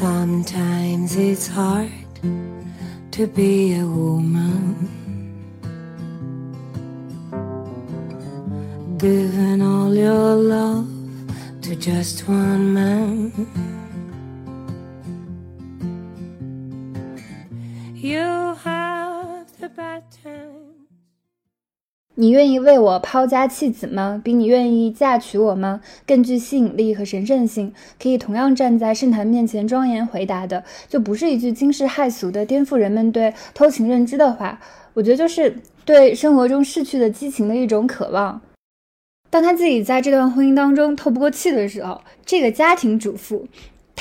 Sometimes it's hard to be a woman. Giving all your love to just one man. 你愿意为我抛家弃子吗？比你愿意嫁娶我吗更具吸引力和神圣性，可以同样站在圣坛面前庄严回答的，就不是一句惊世骇俗的颠覆人们对偷情认知的话。我觉得就是对生活中逝去的激情的一种渴望。当他自己在这段婚姻当中透不过气的时候，这个家庭主妇，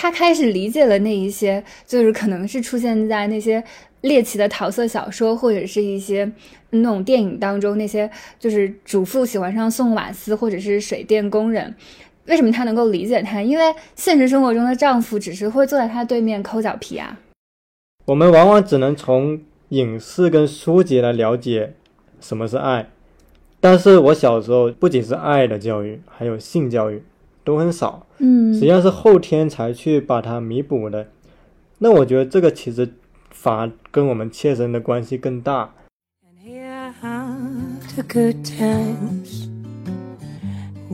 她开始理解了那一些，就是可能是出现在那些猎奇的桃色小说或者是一些。那种电影当中那些就是主妇喜欢上送瓦斯或者是水电工人，为什么她能够理解他？因为现实生活中的丈夫只是会坐在她对面抠脚皮啊。我们往往只能从影视跟书籍来了解什么是爱，但是我小时候不仅是爱的教育，还有性教育都很少，嗯，实际上是后天才去把它弥补的。那我觉得这个其实反而跟我们切身的关系更大。the good times,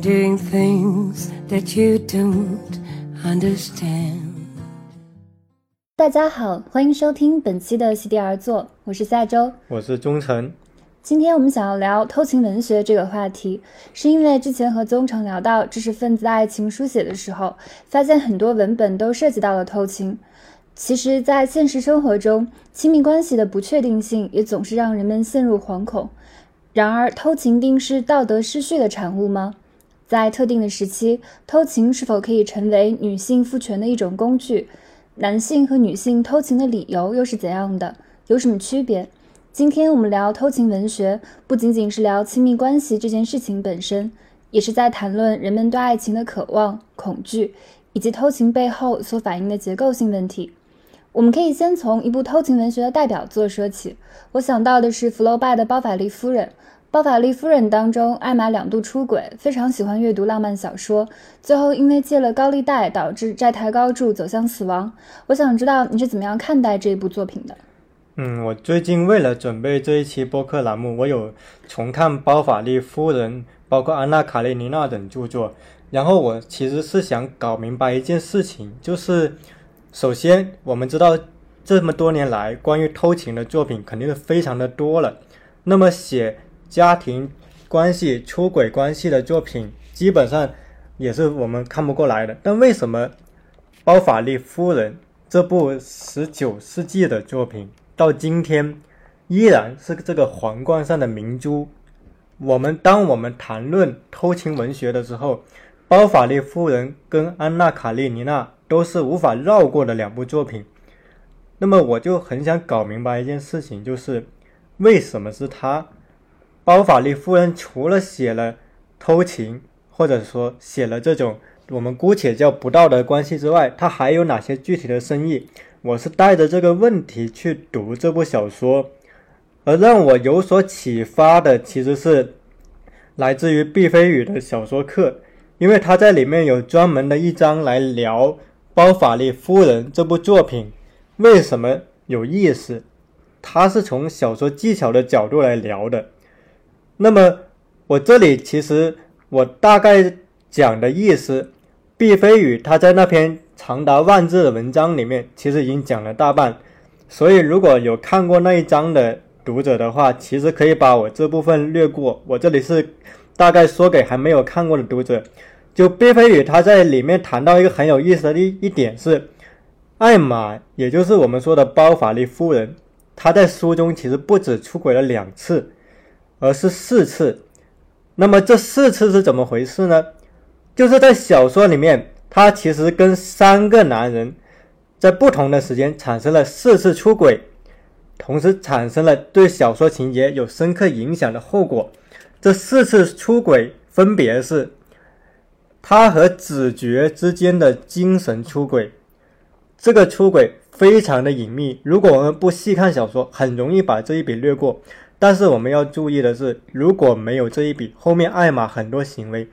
doing things that you don't understand. 大家好，欢迎收听本期的席地而坐，我是夏周，我是忠诚。今天我们想要聊偷情文学这个话题，是因为之前和宗成聊到知识分子爱情书写的时候，发现很多文本都涉及到了偷情。其实，在现实生活中，亲密关系的不确定性也总是让人们陷入惶恐。然而，偷情定是道德失序的产物吗？在特定的时期，偷情是否可以成为女性赋权的一种工具？男性和女性偷情的理由又是怎样的？有什么区别？今天我们聊偷情文学，不仅仅是聊亲密关系这件事情本身，也是在谈论人们对爱情的渴望、恐惧，以及偷情背后所反映的结构性问题。我们可以先从一部偷情文学的代表作说起，我想到的是福楼拜的《包法利夫人》。《包法利夫人》当中，艾玛两度出轨，非常喜欢阅读浪漫小说，最后因为借了高利贷，导致债台高筑，走向死亡。我想知道你是怎么样看待这一部作品的？嗯，我最近为了准备这一期播客栏目，我有重看《包法利夫人》，包括《安娜·卡列尼娜》等著作，然后我其实是想搞明白一件事情，就是。首先，我们知道这么多年来关于偷情的作品肯定是非常的多了。那么写家庭关系、出轨关系的作品，基本上也是我们看不过来的。但为什么《包法利夫人》这部十九世纪的作品到今天依然是这个皇冠上的明珠？我们当我们谈论偷情文学的时候，《包法利夫人》跟《安娜·卡列尼娜》。都是无法绕过的两部作品，那么我就很想搞明白一件事情，就是为什么是他？包法利夫人除了写了偷情，或者说写了这种我们姑且叫不道德关系之外，他还有哪些具体的深意？我是带着这个问题去读这部小说，而让我有所启发的其实是来自于毕飞宇的小说课，因为他在里面有专门的一章来聊。《包法利夫人》这部作品为什么有意思？他是从小说技巧的角度来聊的。那么我这里其实我大概讲的意思，毕飞宇他在那篇长达万字的文章里面，其实已经讲了大半。所以如果有看过那一章的读者的话，其实可以把我这部分略过。我这里是大概说给还没有看过的读者。就毕飞宇他在里面谈到一个很有意思的一一点是，艾玛，也就是我们说的包法利夫人，她在书中其实不止出轨了两次，而是四次。那么这四次是怎么回事呢？就是在小说里面，她其实跟三个男人在不同的时间产生了四次出轨，同时产生了对小说情节有深刻影响的后果。这四次出轨分别是。他和子爵之间的精神出轨，这个出轨非常的隐秘。如果我们不细看小说，很容易把这一笔略过。但是我们要注意的是，如果没有这一笔，后面艾玛很多行为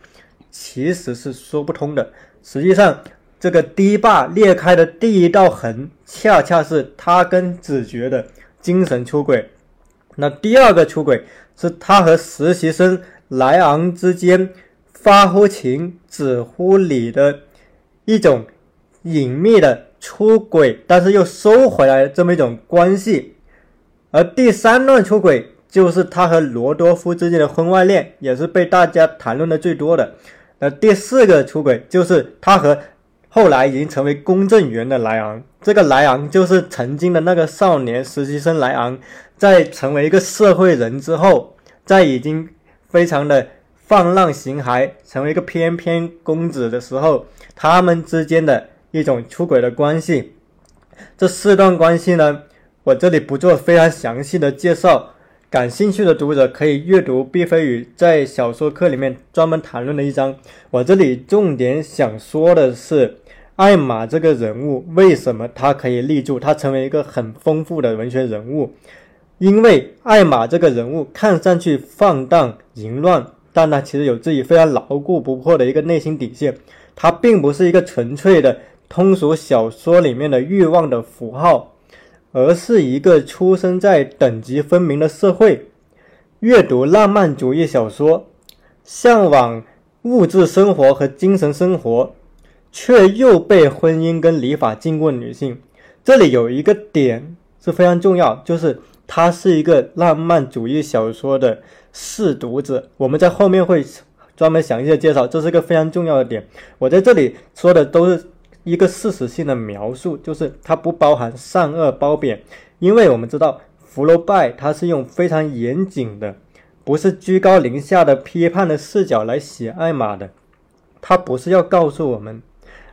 其实是说不通的。实际上，这个堤坝裂开的第一道痕，恰恰是他跟子爵的精神出轨。那第二个出轨是他和实习生莱昂之间发乎情、止乎礼的一种隐秘的出轨，但是又收回来这么一种关系。而第三段出轨就是他和罗多夫之间的婚外恋，也是被大家谈论的最多的。那第四个出轨就是他和。后来已经成为公证员的莱昂，这个莱昂就是曾经的那个少年实习生莱昂，在成为一个社会人之后，在已经非常的放浪形骸，成为一个翩翩公子的时候，他们之间的一种出轨的关系。这四段关系呢，我这里不做非常详细的介绍，感兴趣的读者可以阅读毕飞宇在小说课里面专门谈论的一章。我这里重点想说的是。艾玛这个人物为什么他可以立住？他成为一个很丰富的文学人物，因为艾玛这个人物看上去放荡淫乱，但他其实有自己非常牢固不破的一个内心底线。他并不是一个纯粹的通俗小说里面的欲望的符号，而是一个出生在等级分明的社会，阅读浪漫主义小说，向往物质生活和精神生活。却又被婚姻跟礼法禁锢的女性，这里有一个点是非常重要，就是她是一个浪漫主义小说的试读者。我们在后面会专门详细的介绍，这是个非常重要的点。我在这里说的都是一个事实性的描述，就是它不包含善恶褒贬，因为我们知道福楼拜他是用非常严谨的，不是居高临下的批判的视角来写艾玛的，他不是要告诉我们。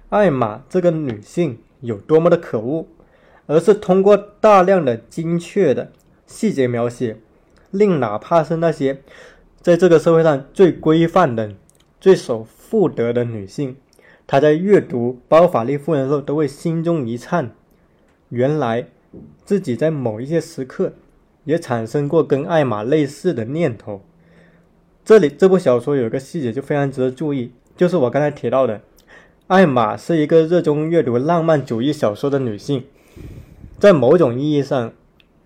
艾玛这个女性有多么的可恶，而是通过大量的精确的细节描写，令哪怕是那些在这个社会上最规范的、最守妇德的女性，他在阅读《包法利夫人》的时候都会心中一颤。原来自己在某一些时刻也产生过跟艾玛类似的念头。这里这部小说有一个细节就非常值得注意，就是我刚才提到的。艾玛是一个热衷阅读浪漫主义小说的女性，在某种意义上，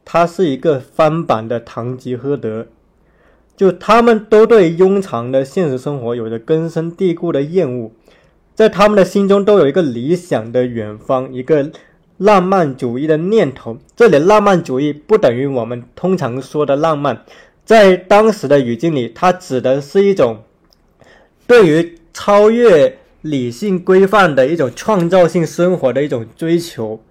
她是一个翻版的堂吉诃德。就他们都对庸常的现实生活有着根深蒂固的厌恶，在他们的心中都有一个理想的远方，一个浪漫主义的念头。这里浪漫主义不等于我们通常说的浪漫，在当时的语境里，它指的是一种对于超越。理性规范的一种创造性生活的一种追求，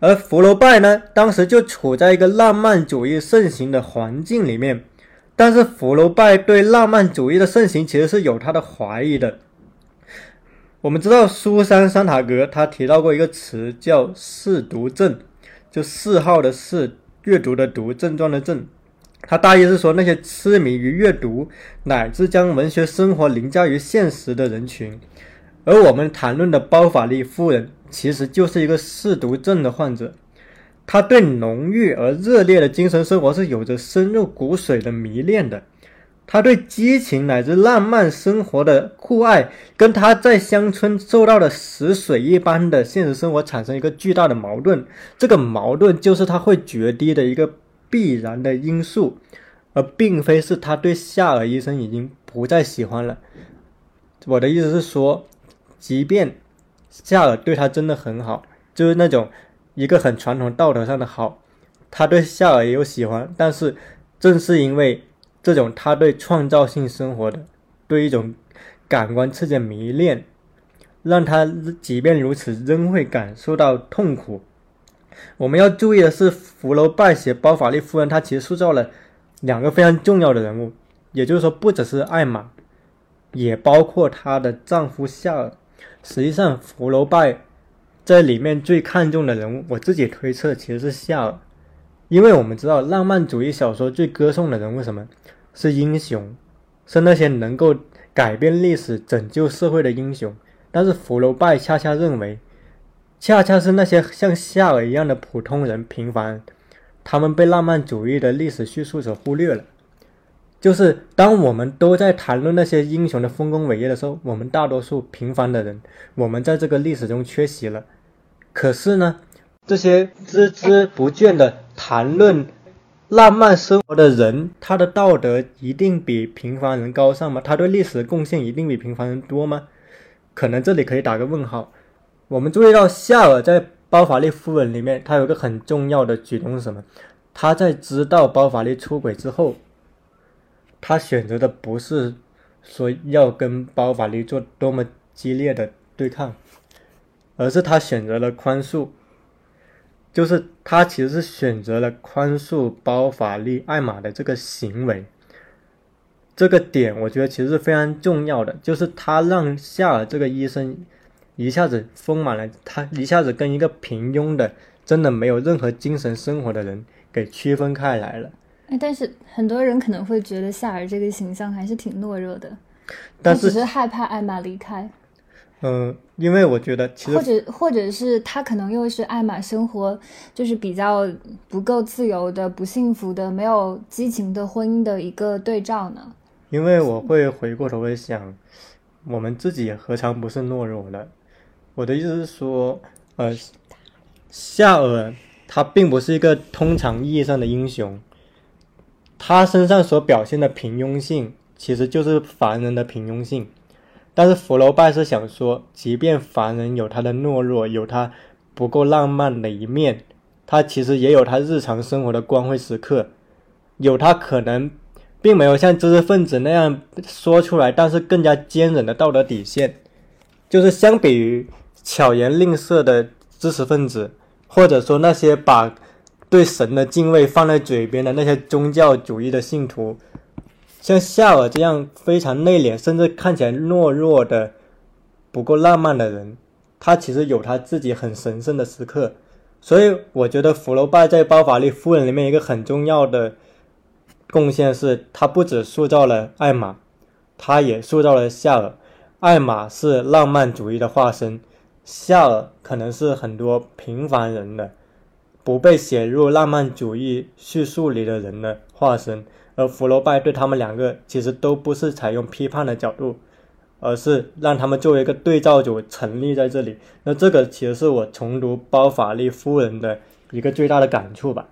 而福楼拜呢，当时就处在一个浪漫主义盛行的环境里面，但是福楼拜对浪漫主义的盛行其实是有他的怀疑的。我们知道苏珊·桑塔格他提到过一个词叫“嗜读症”，就嗜好的嗜，阅读的读，症状的症。他大意是说，那些痴迷于阅读乃至将文学生活凌驾于现实的人群，而我们谈论的包法利夫人其实就是一个嗜读症的患者。他对浓郁而热烈的精神生活是有着深入骨髓的迷恋的，他对激情乃至浪漫生活的酷爱，跟他在乡村受到的死水一般的现实生活产生一个巨大的矛盾。这个矛盾就是他会决堤的一个。必然的因素，而并非是他对夏尔医生已经不再喜欢了。我的意思是说，即便夏尔对他真的很好，就是那种一个很传统道德上的好，他对夏尔也有喜欢，但是正是因为这种他对创造性生活的对一种感官刺激的迷恋，让他即便如此仍会感受到痛苦。我们要注意的是，福楼拜写包法利夫人，她其实塑造了两个非常重要的人物，也就是说，不只是艾玛，也包括她的丈夫夏尔。实际上，福楼拜在里面最看重的人物，我自己推测其实是夏尔，因为我们知道，浪漫主义小说最歌颂的人物什么？是英雄，是那些能够改变历史、拯救社会的英雄。但是福楼拜恰恰认为。恰恰是那些像夏尔一样的普通人、平凡，他们被浪漫主义的历史叙述所忽略了。就是当我们都在谈论那些英雄的丰功伟业的时候，我们大多数平凡的人，我们在这个历史中缺席了。可是呢，这些孜孜不倦的谈论浪漫生活的人，他的道德一定比平凡人高尚吗？他对历史的贡献一定比平凡人多吗？可能这里可以打个问号。我们注意到夏尔在包法利夫人里面，他有一个很重要的举动是什么？他在知道包法利出轨之后。他选择的不是说要跟包法利做多么激烈的对抗，而是他选择了宽恕，就是他其实是选择了宽恕包法利艾玛的这个行为。这个点我觉得其实是非常重要的，就是他让夏尔这个医生一下子丰满了，他一下子跟一个平庸的、真的没有任何精神生活的人给区分开来了。哎，但是很多人可能会觉得夏尔这个形象还是挺懦弱的，但是只是害怕艾玛离开。嗯，因为我觉得其实或者或者是他可能又是艾玛生活就是比较不够自由的、不幸福的、没有激情的婚姻的一个对照呢。因为我会回过头来想，我们自己何尝不是懦弱的？我的意思是说，呃，夏尔他并不是一个通常意义上的英雄。他身上所表现的平庸性，其实就是凡人的平庸性。但是福楼拜是想说，即便凡人有他的懦弱，有他不够浪漫的一面，他其实也有他日常生活的光辉时刻，有他可能并没有像知识分子那样说出来，但是更加坚韧的道德底线。就是相比于巧言令色的知识分子，或者说那些把。对神的敬畏放在嘴边的那些宗教主义的信徒，像夏尔这样非常内敛，甚至看起来懦弱的、不够浪漫的人，他其实有他自己很神圣的时刻。所以，我觉得福楼拜在《包法利夫人》里面一个很重要的贡献是，他不只塑造了艾玛，他也塑造了夏尔。艾玛是浪漫主义的化身，夏尔可能是很多平凡人的。不被写入浪漫主义叙述里的人的化身，而福楼拜对他们两个其实都不是采用批判的角度，而是让他们作为一个对照组成立在这里。那这个其实是我重读《包法利夫人》的一个最大的感触吧。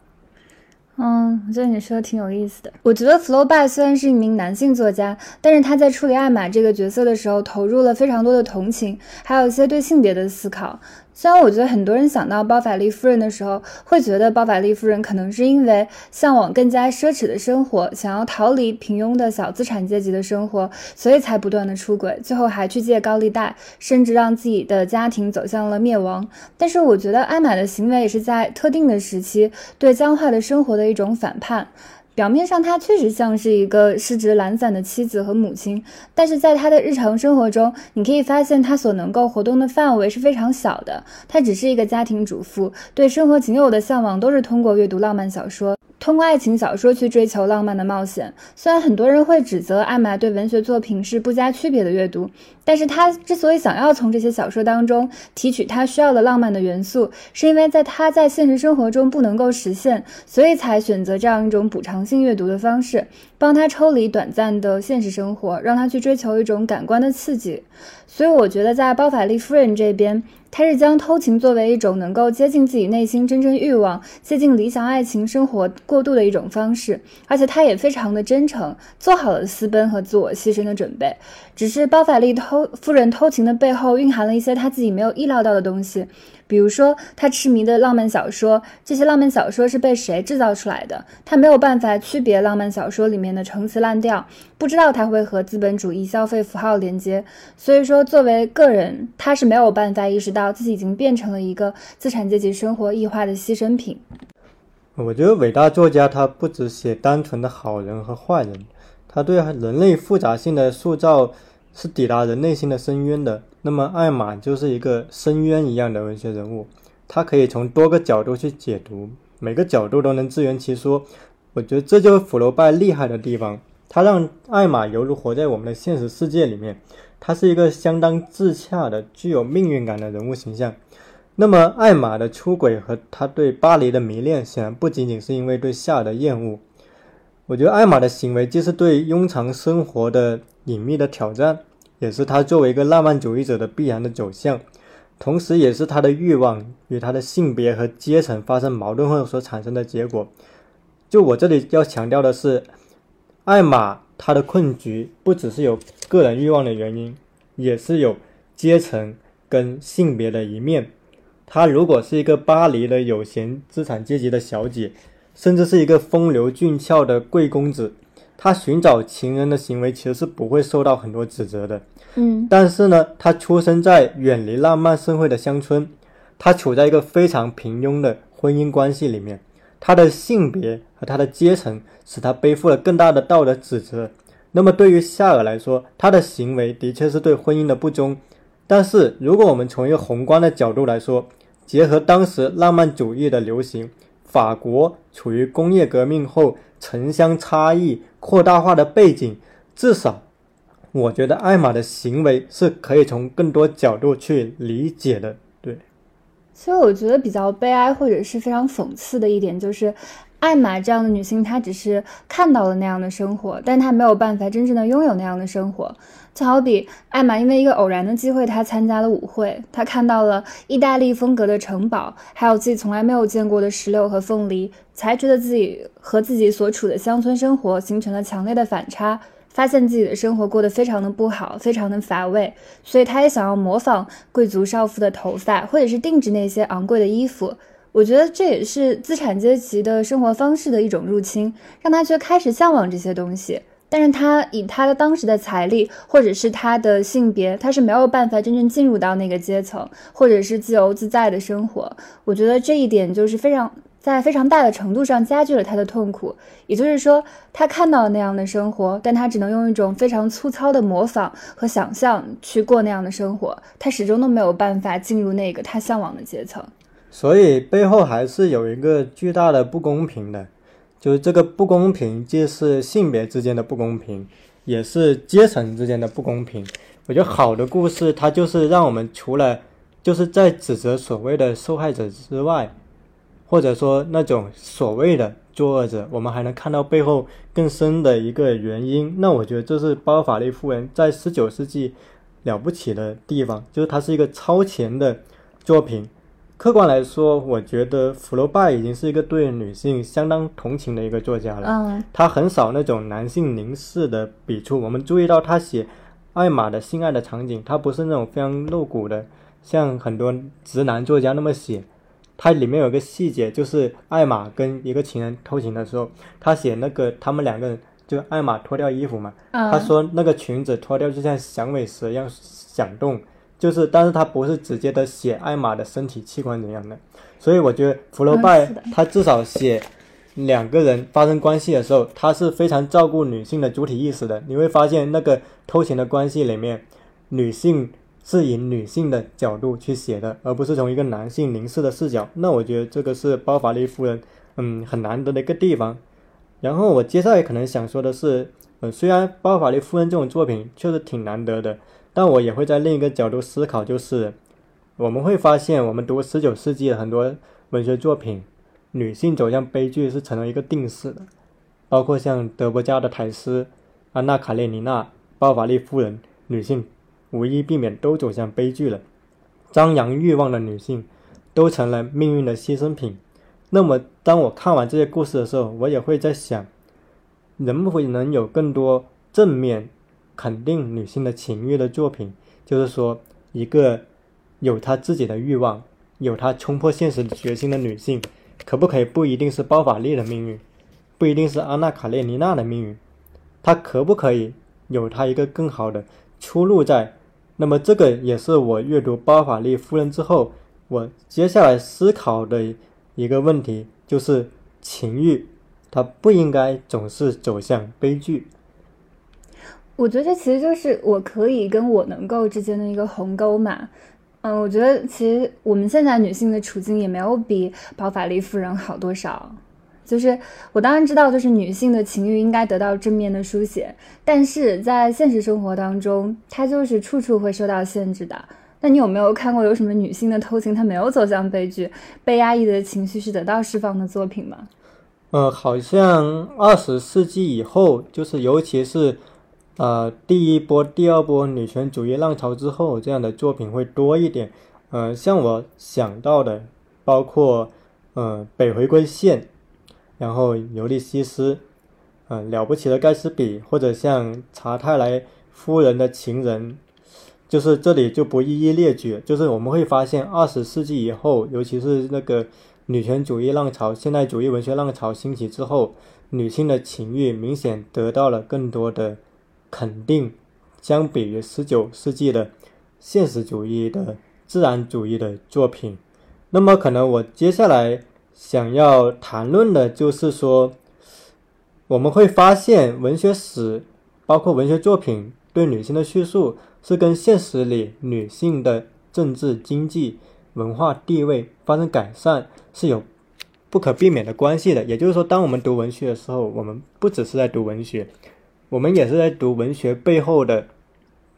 嗯，我觉得你说的挺有意思的。我觉得福楼拜虽然是一名男性作家，但是他在处理艾玛这个角色的时候，投入了非常多的同情，还有一些对性别的思考。虽然我觉得很多人想到包法利夫人的时候，会觉得包法利夫人可能是因为向往更加奢侈的生活，想要逃离平庸的小资产阶级的生活，所以才不断的出轨，最后还去借高利贷，甚至让自己的家庭走向了灭亡。但是我觉得艾玛的行为也是在特定的时期对僵化的生活的一种反叛。表面上，她确实像是一个失职懒散的妻子和母亲，但是在她的日常生活中，你可以发现她所能够活动的范围是非常小的。她只是一个家庭主妇，对生活仅有的向往都是通过阅读浪漫小说。通过爱情小说去追求浪漫的冒险。虽然很多人会指责艾玛对文学作品是不加区别的阅读，但是他之所以想要从这些小说当中提取他需要的浪漫的元素，是因为在他在现实生活中不能够实现，所以才选择这样一种补偿性阅读的方式，帮他抽离短暂的现实生活，让他去追求一种感官的刺激。所以我觉得在包法利夫人这边。他是将偷情作为一种能够接近自己内心真正欲望、接近理想爱情生活过渡的一种方式，而且他也非常的真诚，做好了私奔和自我牺牲的准备。只是包法利偷夫人偷情的背后蕴含了一些他自己没有意料到的东西。比如说，他痴迷的浪漫小说，这些浪漫小说是被谁制造出来的？他没有办法区别浪漫小说里面的陈词滥调，不知道他会和资本主义消费符号连接。所以说，作为个人，他是没有办法意识到自己已经变成了一个资产阶级生活异化的牺牲品。我觉得伟大作家他不只写单纯的好人和坏人，他对人类复杂性的塑造是抵达人内心的深渊的。那么，艾玛就是一个深渊一样的文学人物，他可以从多个角度去解读，每个角度都能自圆其说。我觉得这就是福楼拜厉害的地方，他让艾玛犹如活在我们的现实世界里面，他是一个相当自洽的、具有命运感的人物形象。那么，艾玛的出轨和他对巴黎的迷恋，显然不仅仅是因为对夏尔的厌恶，我觉得艾玛的行为既是对庸常生活的隐秘的挑战，也是她作为一个浪漫主义者的必然的走向，同时也是她的欲望与她的性别和阶层发生矛盾后所产生的结果。就我这里要强调的是，艾玛她的困局不只是有个人欲望的原因，也是有阶层跟性别的一面。她如果是一个巴黎的有闲资产阶级的小姐。甚至是一个风流俊俏的贵公子，他寻找情人的行为其实是不会受到很多指责的。嗯，但是呢，他出生在远离浪漫社会的乡村，他处在一个非常平庸的婚姻关系里面，他的性别和他的阶层使他背负了更大的道德指责。那么对于夏尔来说，他的行为的确是对婚姻的不忠。但是如果我们从一个宏观的角度来说，结合当时浪漫主义的流行。法国处于工业革命后城乡差异扩大化的背景，至少，我觉得艾玛的行为是可以从更多角度去理解的。对，所以我觉得比较悲哀或者是非常讽刺的一点就是，艾玛这样的女性，她只是看到了那样的生活，但她没有办法真正的拥有那样的生活。就好比艾玛因为一个偶然的机会，她参加了舞会，她看到了意大利风格的城堡，还有自己从来没有见过的石榴和凤梨，才觉得自己和自己所处的乡村生活形成了强烈的反差，发现自己的生活过得非常的不好，非常的乏味，所以她也想要模仿贵族少妇的头发，或者是定制那些昂贵的衣服。我觉得这也是资产阶级的生活方式的一种入侵，让她却开始向往这些东西。但是他以他的当时的财力，或者是他的性别，他是没有办法真正进入到那个阶层，或者是自由自在的生活。我觉得这一点就是非常在非常大的程度上加剧了他的痛苦。也就是说，他看到了那样的生活，但他只能用一种非常粗糙的模仿和想象去过那样的生活，他始终都没有办法进入那个他向往的阶层。所以背后还是有一个巨大的不公平的。就是这个不公平，既是性别之间的不公平，也是阶层之间的不公平。我觉得好的故事，它就是让我们除了就是在指责所谓的受害者之外，或者说那种所谓的作恶者，我们还能看到背后更深的一个原因。那我觉得这是包法利夫人在十九世纪了不起的地方，就是它是一个超前的作品。客观来说，我觉得福楼拜已经是一个对女性相当同情的一个作家了。嗯，他很少那种男性凝视的笔触。我们注意到他写艾玛的性爱的场景，他不是那种非常露骨的，像很多直男作家那么写。他里面有个细节，就是艾玛跟一个情人偷情的时候，他写那个他们两个人就艾玛脱掉衣服嘛，他说那个裙子脱掉就像响尾蛇一样响动。就是，但是他不是直接的写艾玛的身体器官怎样的，所以我觉得福楼拜他至少写两个人发生关系的时候，他是非常照顾女性的主体意识的。你会发现那个偷情的关系里面，女性是以女性的角度去写的，而不是从一个男性凝视的视角。那我觉得这个是包法利夫人嗯很难得的一个地方。然后我接下来可能想说的是，呃，虽然包法利夫人这种作品确实挺难得的。但我也会在另一个角度思考，就是我们会发现，我们读十九世纪的很多文学作品，女性走向悲剧是成了一个定式的，包括像德伯家的苔丝、安娜·卡列尼娜、包法利夫人，女性无一避免都走向悲剧了。张扬欲望的女性都成了命运的牺牲品。那么，当我看完这些故事的时候，我也会在想，能不能有更多正面？肯定女性的情欲的作品，就是说，一个有她自己的欲望、有她冲破现实的决心的女性，可不可以不一定是包法利的命运，不一定是安娜卡列尼娜的命运，她可不可以有她一个更好的出路在？那么，这个也是我阅读包法利夫人之后，我接下来思考的一个问题，就是情欲，它不应该总是走向悲剧。我觉得这其实就是我可以跟我能够之间的一个鸿沟嘛。嗯，我觉得其实我们现在女性的处境也没有比包法利夫人好多少。就是我当然知道，就是女性的情欲应该得到正面的书写，但是在现实生活当中，它就是处处会受到限制的。那你有没有看过有什么女性的偷情，她没有走向悲剧，被压抑的情绪是得到释放的作品吗？呃，好像二十世纪以后，就是尤其是呃第一波、第二波女权主义浪潮之后，这样的作品会多一点。呃，像我想到的，包括呃北回归线，然后尤利西斯，嗯，了不起的盖茨比，或者像查泰莱夫人的情人。就是这里就不一一列举，就是我们会发现，二十世纪以后，尤其是那个女权主义浪潮、现代主义文学浪潮兴起之后，女性的情欲明显得到了更多的肯定，相比于十九世纪的现实主义的自然主义的作品。那么，可能我接下来想要谈论的就是说，我们会发现文学史，包括文学作品对女性的叙述。是跟现实里女性的政治、经济、文化地位发生改善是有不可避免的关系的。也就是说，当我们读文学的时候，我们不只是在读文学，我们也是在读文学背后的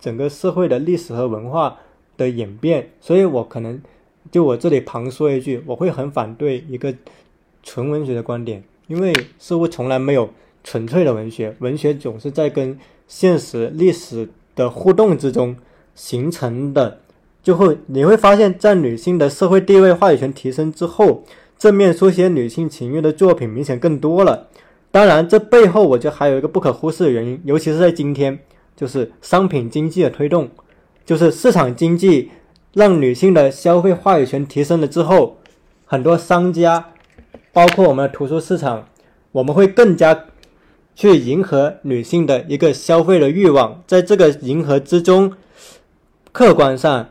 整个社会的历史和文化的演变。所以我可能就我这里旁说一句，我会很反对一个纯文学的观点，因为似乎从来没有纯粹的文学，文学总是在跟现实、历史。的互动之中形成的，就会你会发现，在女性的社会地位、话语权提升之后，正面书写女性情欲的作品明显更多了。当然，这背后我觉得还有一个不可忽视的原因，尤其是在今天，就是商品经济的推动，就是市场经济让女性的消费话语权提升了之后，很多商家，包括我们的图书市场，我们会更加。去迎合女性的一个消费的欲望，在这个迎合之中，客观上，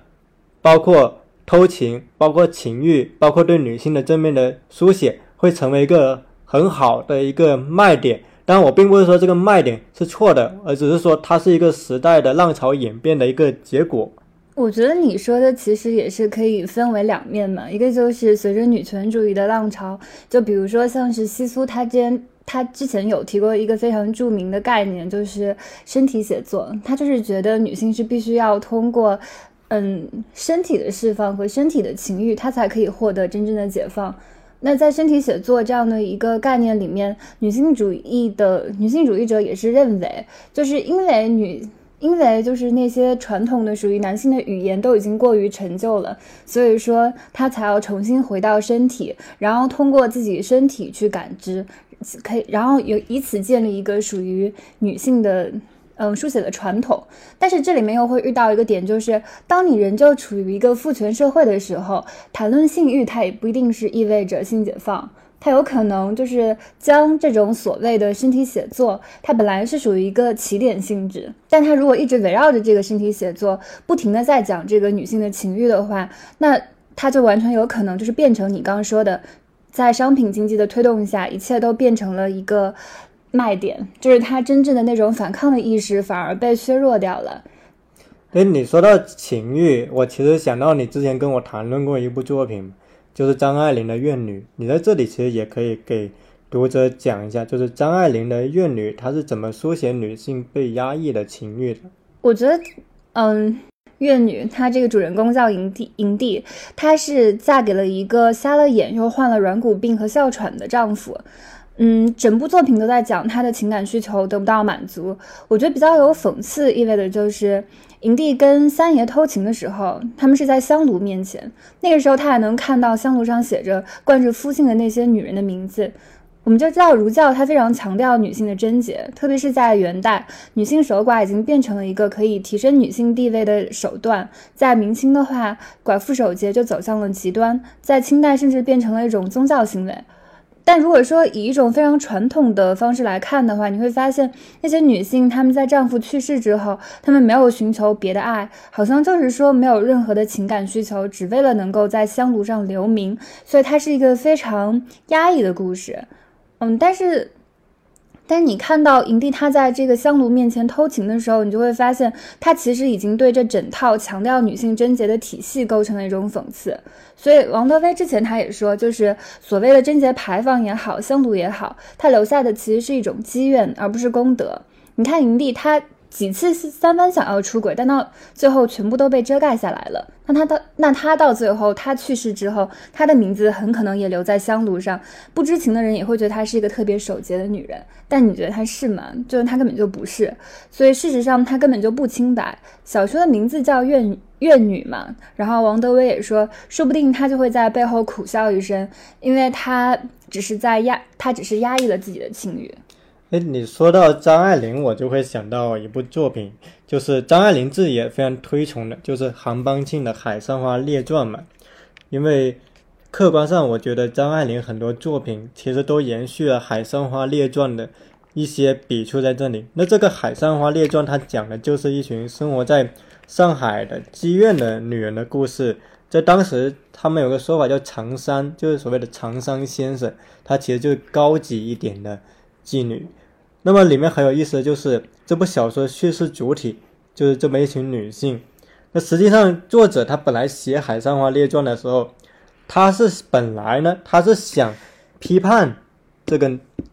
包括偷情，包括情欲，包括对女性的正面的书写，会成为一个很好的一个卖点。但，我并不是说这个卖点是错的，而只是说它是一个时代的浪潮演变的一个结果。我觉得你说的其实也是可以分为两面嘛，一个就是随着女权主义的浪潮，就比如说像是西苏他之前。他之前有提过一个非常著名的概念，就是身体写作。他就是觉得女性是必须要通过，嗯，身体的释放和身体的情欲，她才可以获得真正的解放。那在身体写作这样的一个概念里面，女性主义的女性主义者也是认为，就是因为女。因为就是那些传统的属于男性的语言都已经过于陈旧了，所以说他才要重新回到身体，然后通过自己身体去感知，可以，然后有以此建立一个属于女性的嗯书写的传统。但是这里面又会遇到一个点，就是当你仍旧处于一个父权社会的时候，谈论性欲，它也不一定是意味着性解放。它有可能就是将这种所谓的身体写作，它本来是属于一个起点性质，但它如果一直围绕着这个身体写作，不停的在讲这个女性的情欲的话，那它就完全有可能就是变成你刚刚说的，在商品经济的推动下，一切都变成了一个卖点，就是他真正的那种反抗的意识反而被削弱掉了。哎，你说到情欲，我其实想到你之前跟我谈论过一部作品。就是张爱玲的《怨女》，你在这里其实也可以给读者讲一下，就是张爱玲的《怨女》，她是怎么书写女性被压抑的情欲的？我觉得，嗯，《怨女》她这个主人公叫营地，营地，她是嫁给了一个瞎了眼又患了软骨病和哮喘的丈夫。嗯，整部作品都在讲他的情感需求得不到满足。我觉得比较有讽刺意味的就是。营地跟三爷偷情的时候，他们是在香炉面前。那个时候，他还能看到香炉上写着冠着夫姓的那些女人的名字。我们就知道儒教它非常强调女性的贞洁，特别是在元代，女性守寡已经变成了一个可以提升女性地位的手段。在明清的话，寡妇守节就走向了极端，在清代甚至变成了一种宗教行为。但如果说以一种非常传统的方式来看的话，你会发现那些女性她们在丈夫去世之后，她们没有寻求别的爱，好像就是说没有任何的情感需求，只为了能够在香炉上留名，所以它是一个非常压抑的故事。嗯，但是。但你看到营地他在这个香炉面前偷情的时候，你就会发现他其实已经对这整套强调女性贞洁的体系构成了一种讽刺。所以王德威之前他也说，就是所谓的贞洁牌坊也好，香炉也好，它留下的其实是一种积怨，而不是功德。你看营地他。几次三番想要出轨，但到最后全部都被遮盖下来了。那他到那他到最后他去世之后，他的名字很可能也留在香炉上，不知情的人也会觉得她是一个特别守节的女人。但你觉得她是吗？就是她根本就不是。所以事实上她根本就不清白。小说的名字叫《怨怨女》嘛。然后王德威也说，说不定她就会在背后苦笑一声，因为她只是在压，她只是压抑了自己的情欲。哎，你说到张爱玲，我就会想到一部作品，就是张爱玲自己也非常推崇的，就是韩邦庆的《海上花列传》嘛。因为客观上，我觉得张爱玲很多作品其实都延续了《海上花列传》的一些笔触在这里。那这个《海上花列传》它讲的就是一群生活在上海的妓院的女人的故事。在当时，他们有个说法叫“长衫”，就是所谓的长衫先生，他其实就是高级一点的。妓女，那么里面很有意思的就是这部小说叙事主体就是这么一群女性。那实际上作者他本来写《海上花列传》的时候，他是本来呢他是想批判这个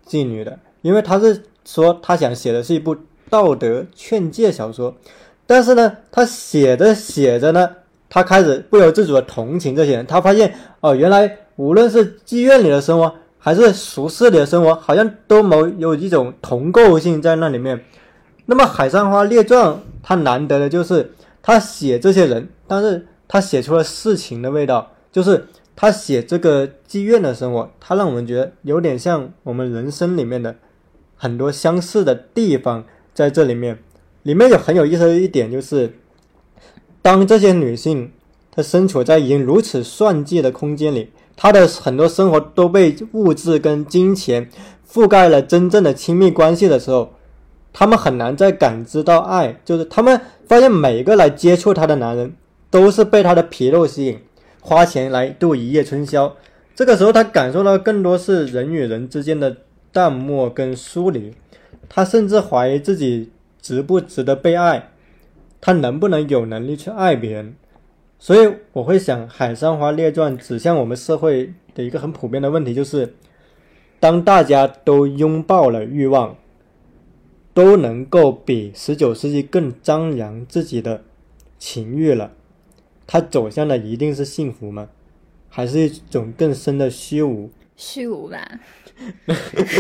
妓女的，因为他是说他想写的是一部道德劝诫小说。但是呢，他写着写着呢，他开始不由自主的同情这些人。他发现哦，原来无论是妓院里的生活。还是俗世里的生活，好像都没有一种同构性在那里面。那么《海上花列传》它难得的就是他写这些人，但是他写出了事情的味道，就是他写这个妓院的生活，他让我们觉得有点像我们人生里面的很多相似的地方在这里面。里面有很有意思的一点就是，当这些女性她身处在已经如此算计的空间里。他的很多生活都被物质跟金钱覆盖了，真正的亲密关系的时候，他们很难再感知到爱。就是他们发现每一个来接触他的男人，都是被他的皮肉吸引，花钱来度一夜春宵。这个时候，他感受到更多是人与人之间的淡漠跟疏离。他甚至怀疑自己值不值得被爱，他能不能有能力去爱别人。所以我会想，《海上花列传》指向我们社会的一个很普遍的问题，就是当大家都拥抱了欲望，都能够比十九世纪更张扬自己的情欲了，它走向的一定是幸福吗？还是一种更深的虚无？虚无吧。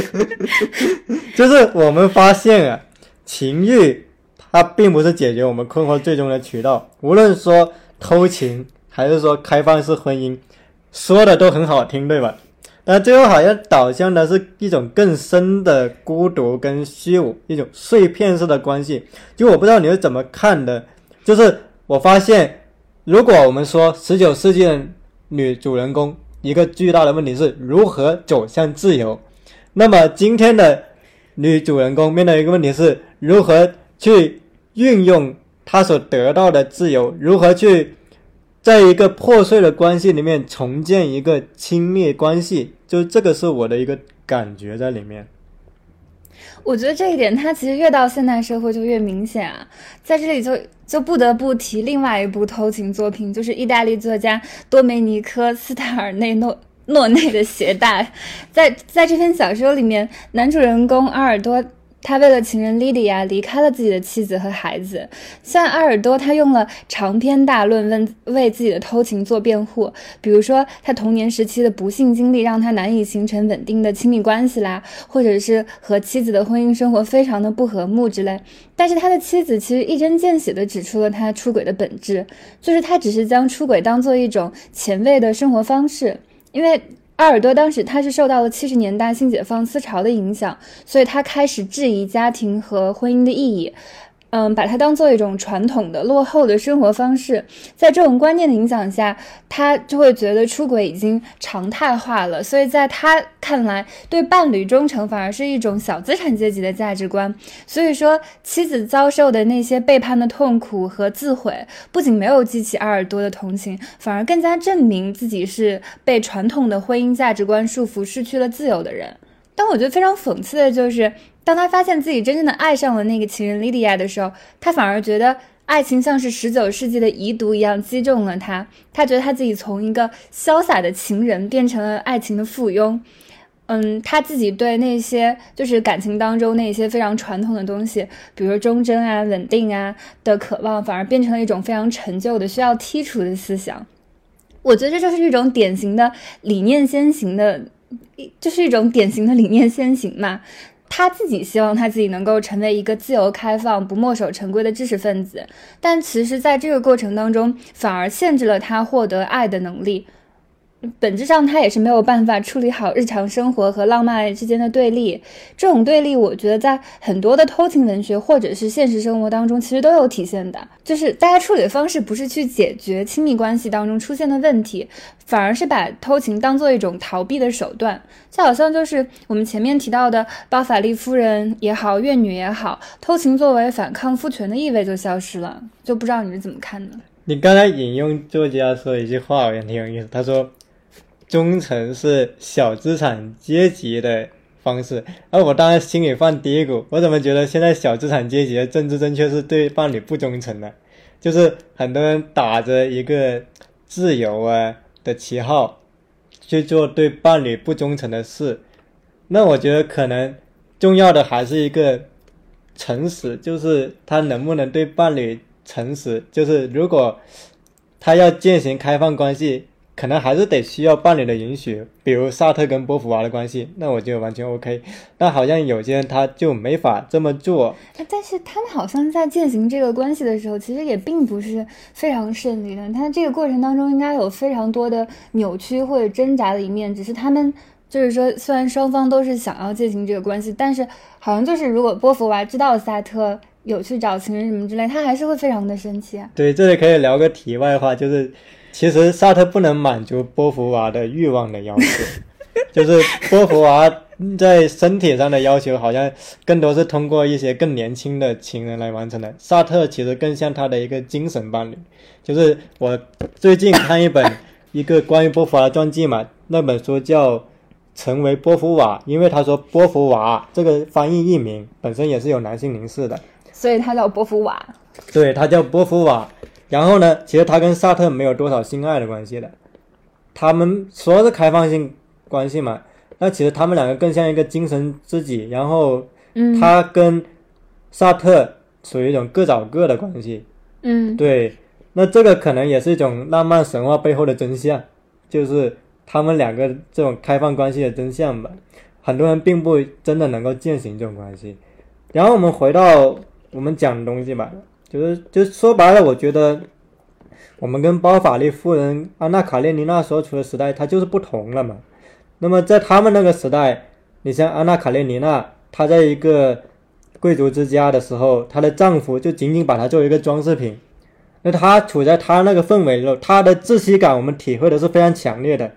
就是我们发现啊，情欲它并不是解决我们困惑最终的渠道，无论说。偷情还是说开放式婚姻，说的都很好听，对吧？但最后好像导向的是一种更深的孤独跟虚无，一种碎片式的关系。就我不知道你是怎么看的。就是我发现，如果我们说十九世纪的女主人公一个巨大的问题是如何走向自由，那么今天的女主人公面对一个问题是如何去运用。他所得到的自由，如何去在一个破碎的关系里面重建一个亲密关系？就这个是我的一个感觉在里面。我觉得这一点，它其实越到现代社会就越明显啊。在这里就就不得不提另外一部偷情作品，就是意大利作家多梅尼科·斯塔尔内诺诺内的《鞋带》。在在这篇小说里面，男主人公阿尔多。他为了情人莉迪亚离开了自己的妻子和孩子。像阿尔多，他用了长篇大论为为自己的偷情做辩护，比如说他童年时期的不幸经历让他难以形成稳定的亲密关系啦，或者是和妻子的婚姻生活非常的不和睦之类。但是他的妻子其实一针见血地指出了他出轨的本质，就是他只是将出轨当做一种前卫的生活方式，因为。阿尔多当时他是受到了七十年代新解放思潮的影响，所以他开始质疑家庭和婚姻的意义。嗯，把它当做一种传统的落后的生活方式，在这种观念的影响下，他就会觉得出轨已经常态化了。所以在他看来，对伴侣忠诚反而是一种小资产阶级的价值观。所以说，妻子遭受的那些背叛的痛苦和自毁，不仅没有激起阿尔多的同情，反而更加证明自己是被传统的婚姻价值观束缚、失去了自由的人。但我觉得非常讽刺的就是。当他发现自己真正的爱上了那个情人莉迪亚的时候，他反而觉得爱情像是十九世纪的遗毒一样击中了他。他觉得他自己从一个潇洒的情人变成了爱情的附庸。嗯，他自己对那些就是感情当中那些非常传统的东西，比如说忠贞啊、稳定啊的渴望，反而变成了一种非常陈旧的、需要剔除的思想。我觉得这就是一种典型的理念先行的，就是一种典型的理念先行嘛。他自己希望他自己能够成为一个自由开放、不墨守成规的知识分子，但其实在这个过程当中，反而限制了他获得爱的能力。本质上，他也是没有办法处理好日常生活和浪漫之间的对立。这种对立，我觉得在很多的偷情文学或者是现实生活当中，其实都有体现的。就是大家处理的方式不是去解决亲密关系当中出现的问题，反而是把偷情当做一种逃避的手段。就好像就是我们前面提到的包法利夫人也好，怨女也好，偷情作为反抗父权的意味就消失了。就不知道你是怎么看的？你刚才引用作家说一句话，我觉得挺有意思。他说。忠诚是小资产阶级的方式，而我当然心里犯嘀咕，我怎么觉得现在小资产阶级的政治正确是对伴侣不忠诚呢？就是很多人打着一个自由啊的旗号去做对伴侣不忠诚的事，那我觉得可能重要的还是一个诚实，就是他能不能对伴侣诚实，就是如果他要践行开放关系。可能还是得需要伴侣的允许，比如萨特跟波伏娃的关系，那我就完全 OK。但好像有些人他就没法这么做。但是他们好像在践行这个关系的时候，其实也并不是非常顺利的。他这个过程当中应该有非常多的扭曲或者挣扎的一面，只是他们就是说，虽然双方都是想要践行这个关系，但是好像就是如果波伏娃知道萨特有去找情人什么之类，他还是会非常的生气。啊对，这里可以聊个题外话，就是。其实萨特不能满足波伏娃的欲望的要求，就是波伏娃在身体上的要求，好像更多是通过一些更年轻的情人来完成的。萨特其实更像他的一个精神伴侣。就是我最近看一本一个关于波伏娃的传记嘛，那本书叫《成为波伏娃》，因为他说波伏娃这个翻译译名本身也是有男性凝视的，所以他叫波伏娃。对他叫波伏娃。然后呢？其实他跟萨特没有多少性爱的关系的，他们说是开放性关系嘛，那其实他们两个更像一个精神知己。然后，他跟萨特属于一种各找各的关系。嗯，对。那这个可能也是一种浪漫神话背后的真相，就是他们两个这种开放关系的真相吧。很多人并不真的能够践行这种关系。然后我们回到我们讲的东西吧。就是，就说白了，我觉得我们跟包法利夫人、安娜·卡列尼娜所处的时代，它就是不同了嘛。那么在他们那个时代，你像安娜·卡列尼娜，她在一个贵族之家的时候，她的丈夫就仅仅把她作为一个装饰品。那她处在她那个氛围中，她的窒息感我们体会的是非常强烈的。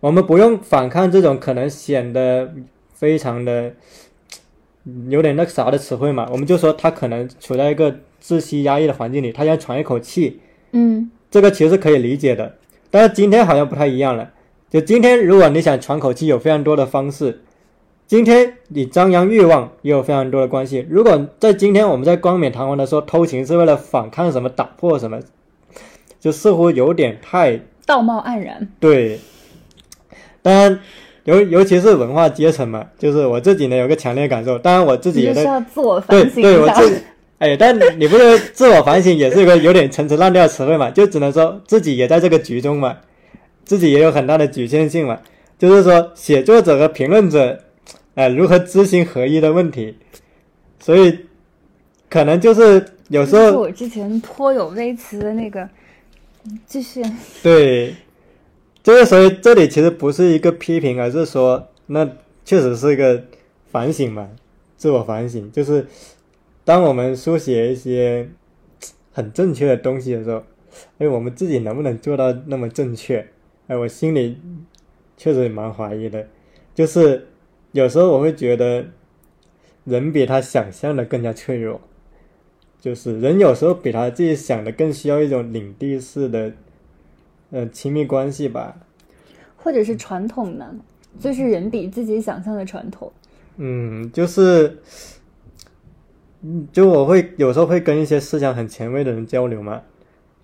我们不用反抗这种可能显得非常的有点那个啥的词汇嘛，我们就说她可能处在一个。窒息压抑的环境里，他想喘一口气，嗯，这个其实是可以理解的。但是今天好像不太一样了。就今天，如果你想喘口气，有非常多的方式。今天你张扬欲望也有非常多的关系。如果在今天我们在冠冕堂皇的说偷情是为了反抗什么、打破什么，就似乎有点太道貌岸然。对，当然，尤尤其是文化阶层嘛，就是我自己呢有个强烈感受。当然我自己也需要自我反省对，对我自。哎，但你不是自我反省也是一个有点陈词滥调的词汇嘛？就只能说自己也在这个局中嘛，自己也有很大的局限性嘛。就是说，写作者和评论者，哎，如何知行合一的问题。所以，可能就是有时候我之前颇有微词的那个，继续。对，就是所以这里其实不是一个批评，而是说那确实是一个反省嘛，自我反省就是。当我们书写一些 很正确的东西的时候，哎，我们自己能不能做到那么正确？哎，我心里确实蛮怀疑的。就是有时候我会觉得，人比他想象的更加脆弱。就是人有时候比他自己想的更需要一种领地式的，呃，亲密关系吧。或者是传统呢？就是人比自己想象的传统。嗯，就是。嗯，就我会有时候会跟一些思想很前卫的人交流嘛，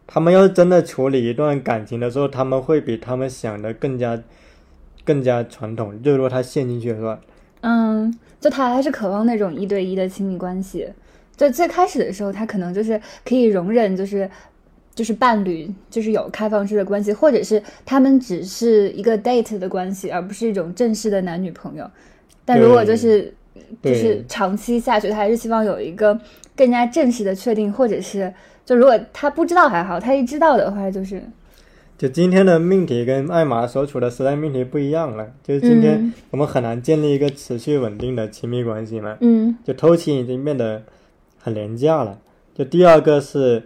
他们要是真的处理一段感情的时候，他们会比他们想的更加更加传统。就如果他陷进去的话，嗯，就他还是渴望那种一对一的亲密关系。就最开始的时候，他可能就是可以容忍，就是就是伴侣，就是有开放式的关系，或者是他们只是一个 date 的关系，而不是一种正式的男女朋友。但如果就是就是长期下去，他还是希望有一个更加正式的确定，或者是就如果他不知道还好，他一知道的话，就是就今天的命题跟艾玛所处的时代命题不一样了。就是今天我们很难建立一个持续稳定的亲密关系嘛。嗯，就偷情已经变得很廉价了。就第二个是，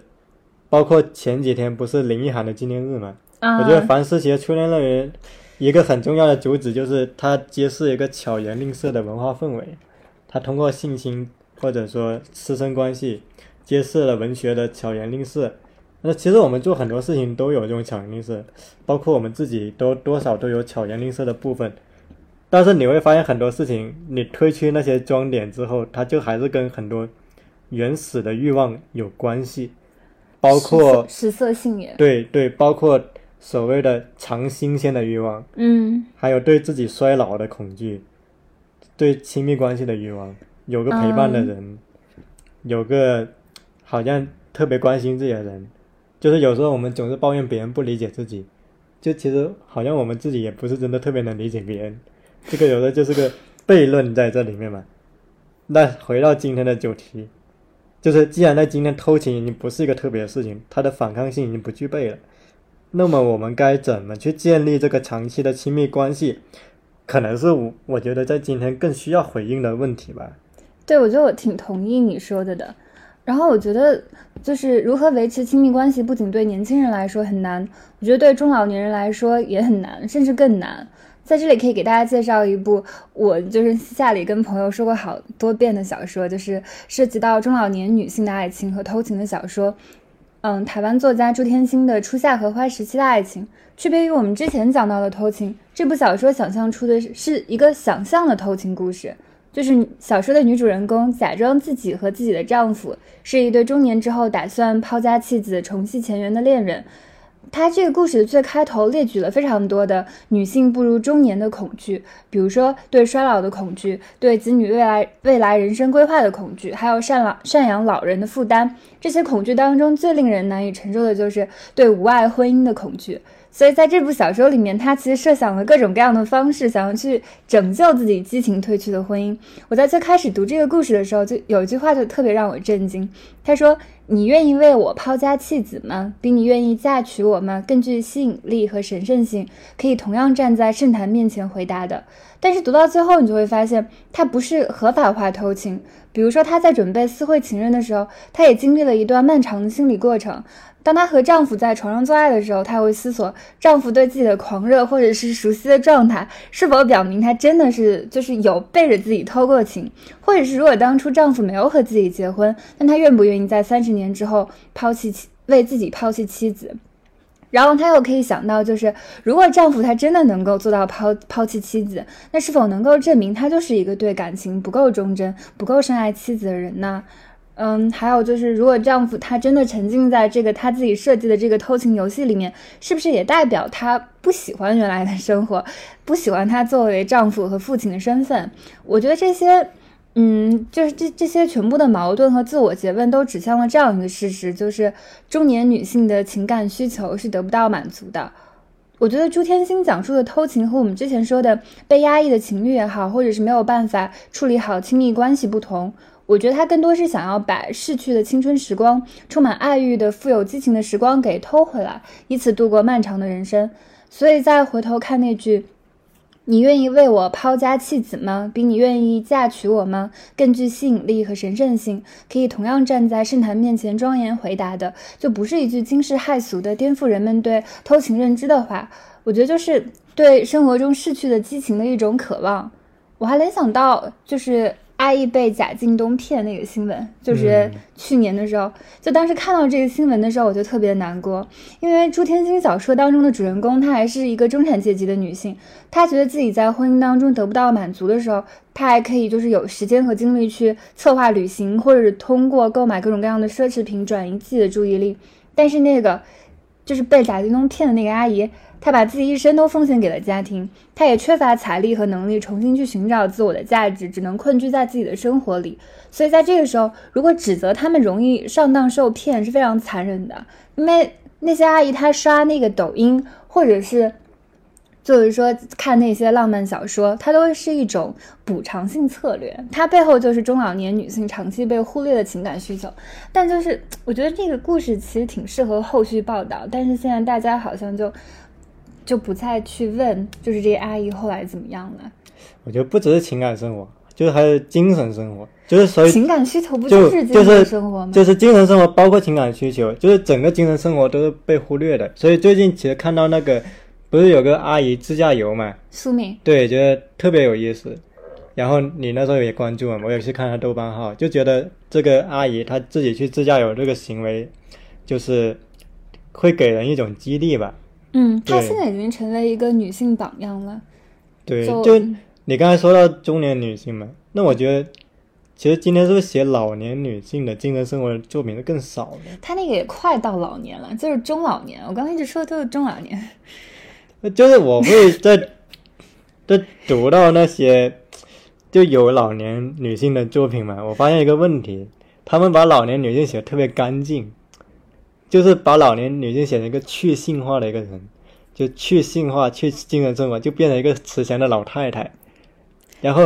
包括前几天不是林奕涵的纪念日嘛？啊，我觉得樊思琪的初恋乐园一个很重要的主旨就是它揭示一个巧言令色的文化氛围。它通过性侵或者说师生关系，揭示了文学的巧言令色。那其实我们做很多事情都有这种巧言令色，包括我们自己都多少都有巧言令色的部分。但是你会发现很多事情，你褪去那些装点之后，它就还是跟很多原始的欲望有关系，包括食色性也。对对，包括所谓的尝新鲜的欲望，嗯，还有对自己衰老的恐惧。对亲密关系的欲望，有个陪伴的人，有个好像特别关心自己的人，就是有时候我们总是抱怨别人不理解自己，就其实好像我们自己也不是真的特别能理解别人，这个有的就是个悖论在这里面嘛。那回到今天的主题，就是既然在今天偷情已经不是一个特别的事情，它的反抗性已经不具备了，那么我们该怎么去建立这个长期的亲密关系？可能是我我觉得在今天更需要回应的问题吧。对，我觉得我挺同意你说的的。然后我觉得就是如何维持亲密关系，不仅对年轻人来说很难，我觉得对中老年人来说也很难，甚至更难。在这里可以给大家介绍一部我就是私下里跟朋友说过好多遍的小说，就是涉及到中老年女性的爱情和偷情的小说。嗯，台湾作家朱天心的《初夏荷花时期的爱情》，区别于我们之前讲到的偷情，这部小说想象出的是一个想象的偷情故事，就是小说的女主人公假装自己和自己的丈夫是一对中年之后打算抛家弃子重续前缘的恋人。他这个故事的最开头列举了非常多的女性步入中年的恐惧，比如说对衰老的恐惧，对子女未来未来人生规划的恐惧，还有赡老赡养老人的负担。这些恐惧当中，最令人难以承受的就是对无爱婚姻的恐惧。所以在这部小说里面，他其实设想了各种各样的方式，想要去拯救自己激情褪去的婚姻。我在最开始读这个故事的时候，就有一句话就特别让我震惊。他说：“你愿意为我抛家弃子吗？比你愿意嫁娶我吗更具吸引力和神圣性，可以同样站在圣坛面前回答的。”但是读到最后，你就会发现，他不是合法化偷情。比如说，她在准备私会情人的时候，她也经历了一段漫长的心理过程。当她和丈夫在床上做爱的时候，她会思索丈夫对自己的狂热或者是熟悉的状态，是否表明他真的是就是有背着自己偷过情，或者是如果当初丈夫没有和自己结婚，那他愿不愿意在三十年年之后抛弃妻为自己抛弃妻子？然后他又可以想到，就是如果丈夫他真的能够做到抛抛弃妻子，那是否能够证明他就是一个对感情不够忠贞、不够深爱妻子的人呢？嗯，还有就是，如果丈夫他真的沉浸在这个他自己设计的这个偷情游戏里面，是不是也代表他不喜欢原来的生活，不喜欢他作为丈夫和父亲的身份？我觉得这些。嗯，就是这这些全部的矛盾和自我诘问都指向了这样一个事实，就是中年女性的情感需求是得不到满足的。我觉得朱天心讲述的偷情和我们之前说的被压抑的情欲也好，或者是没有办法处理好亲密关系不同，我觉得他更多是想要把逝去的青春时光、充满爱欲的富有激情的时光给偷回来，以此度过漫长的人生。所以再回头看那句。你愿意为我抛家弃子吗？比你愿意嫁娶我吗更具吸引力和神圣性，可以同样站在圣坛面前庄严回答的，就不是一句惊世骇俗的颠覆人们对偷情认知的话。我觉得就是对生活中逝去的激情的一种渴望。我还联想到就是。阿姨被贾敬东骗那个新闻，就是去年的时候，就当时看到这个新闻的时候，我就特别难过，因为朱天心小说当中的主人公，她还是一个中产阶级的女性，她觉得自己在婚姻当中得不到满足的时候，她还可以就是有时间和精力去策划旅行，或者是通过购买各种各样的奢侈品转移自己的注意力，但是那个就是被贾敬东骗的那个阿姨，她把自己一生都奉献给了家庭，她也缺乏财力和能力重新去寻找自我的价值，只能困居在自己的生活里。所以在这个时候，如果指责他们容易上当受骗，是非常残忍的。因为那些阿姨她刷那个抖音，或者是。就是说，看那些浪漫小说，它都是一种补偿性策略，它背后就是中老年女性长期被忽略的情感需求。但就是我觉得这个故事其实挺适合后续报道，但是现在大家好像就就不再去问，就是这些阿姨后来怎么样了。我觉得不只是情感生活，就是还有精神生活，就是所以情感需求不就是精神生活吗？就是精神生活包括情感需求，就是整个精神生活都是被忽略的。所以最近其实看到那个。不是有个阿姨自驾游嘛？苏敏对，觉得特别有意思。然后你那时候也关注嘛？我也去看她豆瓣号，就觉得这个阿姨她自己去自驾游这个行为，就是会给人一种激励吧。嗯，她现在已经成为一个女性榜样了。对，就你刚才说到中年女性嘛，那我觉得其实今天是不是写老年女性的精神生活的作品更少了？她那个也快到老年了，就是中老年。我刚刚一直说的都是中老年。就是我会在 在读到那些就有老年女性的作品嘛，我发现一个问题，他们把老年女性写的特别干净，就是把老年女性写成一个去性化的一个人，就去性化、去精神生活，就变成一个慈祥的老太太。然后，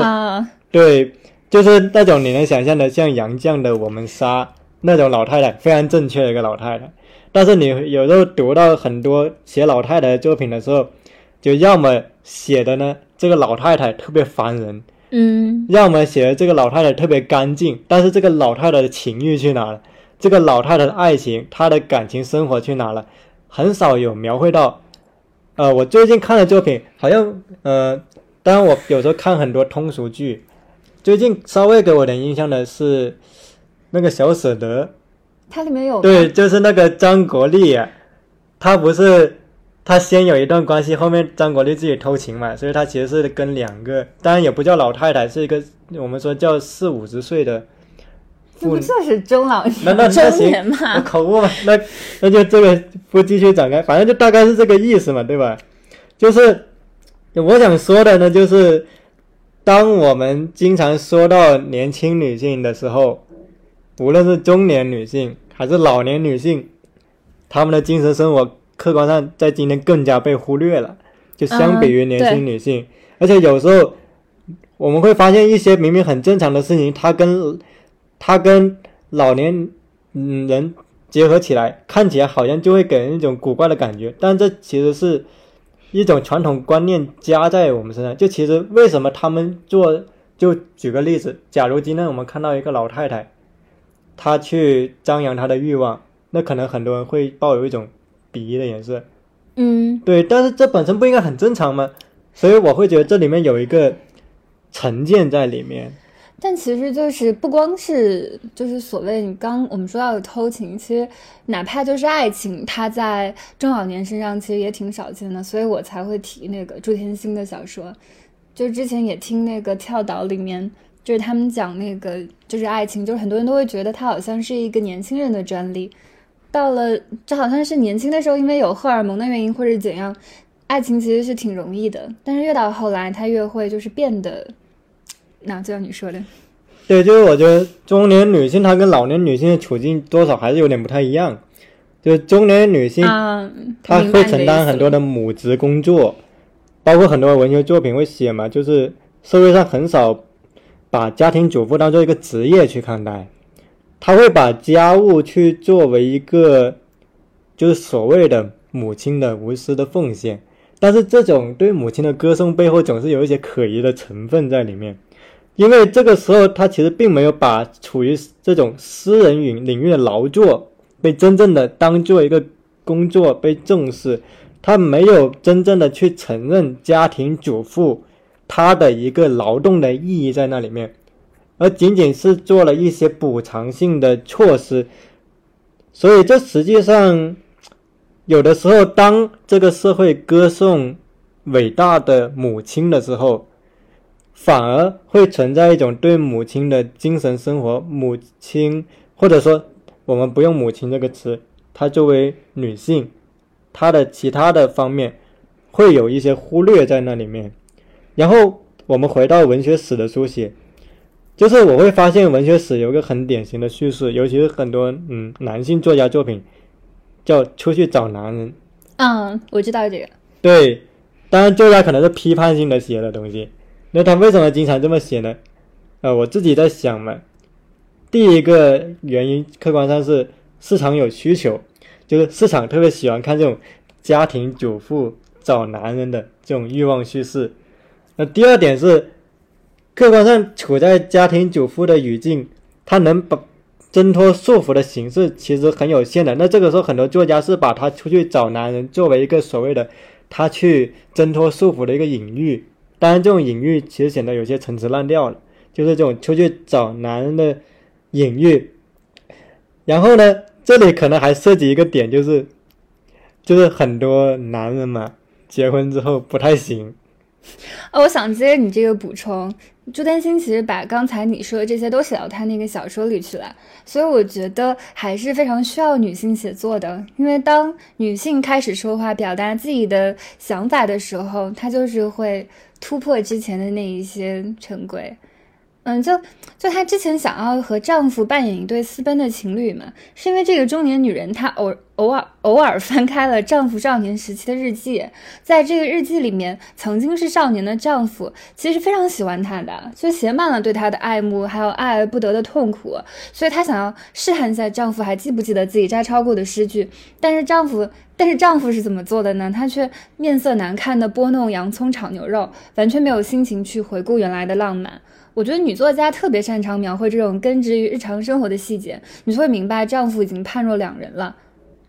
对，就是那种你能想象的像杨绛的《我们仨》那种老太太，非常正确的一个老太太。但是你有时候读到很多写老太太的作品的时候，就要么写的呢这个老太太特别烦人，嗯，要么写的这个老太太特别干净，但是这个老太太的情欲去哪了？这个老太太的爱情，她的感情生活去哪了？很少有描绘到。呃，我最近看的作品好像，呃，当然我有时候看很多通俗剧，最近稍微给我点印象的是那个小舍得。它里面有对，就是那个张国立，他不是他先有一段关系，后面张国立自己偷情嘛，所以他其实是跟两个，当然也不叫老太太，是一个我们说叫四五十岁的，那不就是中老年？那那那行，我口误嘛，那那就这个不继续展开，反正就大概是这个意思嘛，对吧？就是我想说的呢，就是当我们经常说到年轻女性的时候。无论是中年女性还是老年女性，她们的精神生活客观上在今天更加被忽略了，就相比于年轻女性。而且有时候我们会发现一些明明很正常的事情，它跟它跟老年嗯人结合起来，看起来好像就会给人一种古怪的感觉。但这其实是一种传统观念加在我们身上。就其实为什么他们做？就举个例子，假如今天我们看到一个老太太。她去张扬她的欲望，那可能很多人会抱有一种鄙夷的眼色。嗯，对，但是这本身不应该很正常吗？所以我会觉得这里面有一个成见在里面。但其实就是不光是就是所谓你刚我们说到的偷情，其实哪怕就是爱情，它在中老年身上其实也挺少见的。所以我才会提那个朱天心的小说，就之前也听那个跳岛里面。就是他们讲那个，就是爱情，就是很多人都会觉得它好像是一个年轻人的专利。到了这好像是年轻的时候，因为有荷尔蒙的原因或者怎样，爱情其实是挺容易的。但是越到后来，它越会就是变得，那就像你说的，对，就是我觉得中年女性她跟老年女性的处境多少还是有点不太一样。就是中年女性，她会承担很多的母职工作，包括很多文学作品会写嘛，就是社会上很少。把家庭主妇当做一个职业去看待，她会把家务去作为一个，就是所谓的母亲的无私的奉献。但是这种对母亲的歌颂背后总是有一些可疑的成分在里面，因为这个时候他其实并没有把处于这种私人领领域的劳作被真正的当做一个工作被重视，他没有真正的去承认家庭主妇。他的一个劳动的意义在那里面，而仅仅是做了一些补偿性的措施，所以这实际上有的时候，当这个社会歌颂伟大的母亲的时候，反而会存在一种对母亲的精神生活，母亲或者说我们不用“母亲”这个词，她作为女性，她的其他的方面会有一些忽略在那里面。然后我们回到文学史的书写，就是我会发现文学史有个很典型的叙事，尤其是很多嗯男性作家作品，叫出去找男人。嗯，我知道这个。对，当然作家可能是批判性的写的东西，那他为什么经常这么写呢？呃，我自己在想嘛，第一个原因客观上是市场有需求，就是市场特别喜欢看这种家庭主妇找男人的这种欲望叙事。那第二点是，客观上处在家庭主妇的语境，他能把挣脱束缚的形式其实很有限的。那这个时候，很多作家是把他出去找男人作为一个所谓的他去挣脱束缚的一个隐喻。当然，这种隐喻其实显得有些陈词滥调了，就是这种出去找男人的隐喻。然后呢，这里可能还涉及一个点，就是就是很多男人嘛，结婚之后不太行。哦，我想接着你这个补充，朱丹心其实把刚才你说的这些都写到他那个小说里去了，所以我觉得还是非常需要女性写作的，因为当女性开始说话、表达自己的想法的时候，她就是会突破之前的那一些陈规。嗯，就就她之前想要和丈夫扮演一对私奔的情侣嘛，是因为这个中年女人她偶偶尔偶尔翻开了丈夫少年时期的日记，在这个日记里面，曾经是少年的丈夫其实非常喜欢她的，就写满了对她的爱慕，还有爱而不得的痛苦，所以她想要试探一下丈夫还记不记得自己摘抄过的诗句，但是丈夫但是丈夫是怎么做的呢？他却面色难看的拨弄洋葱炒牛肉，完全没有心情去回顾原来的浪漫。我觉得女作家特别擅长描绘这种根植于日常生活的细节，你就会明白丈夫已经判若两人了。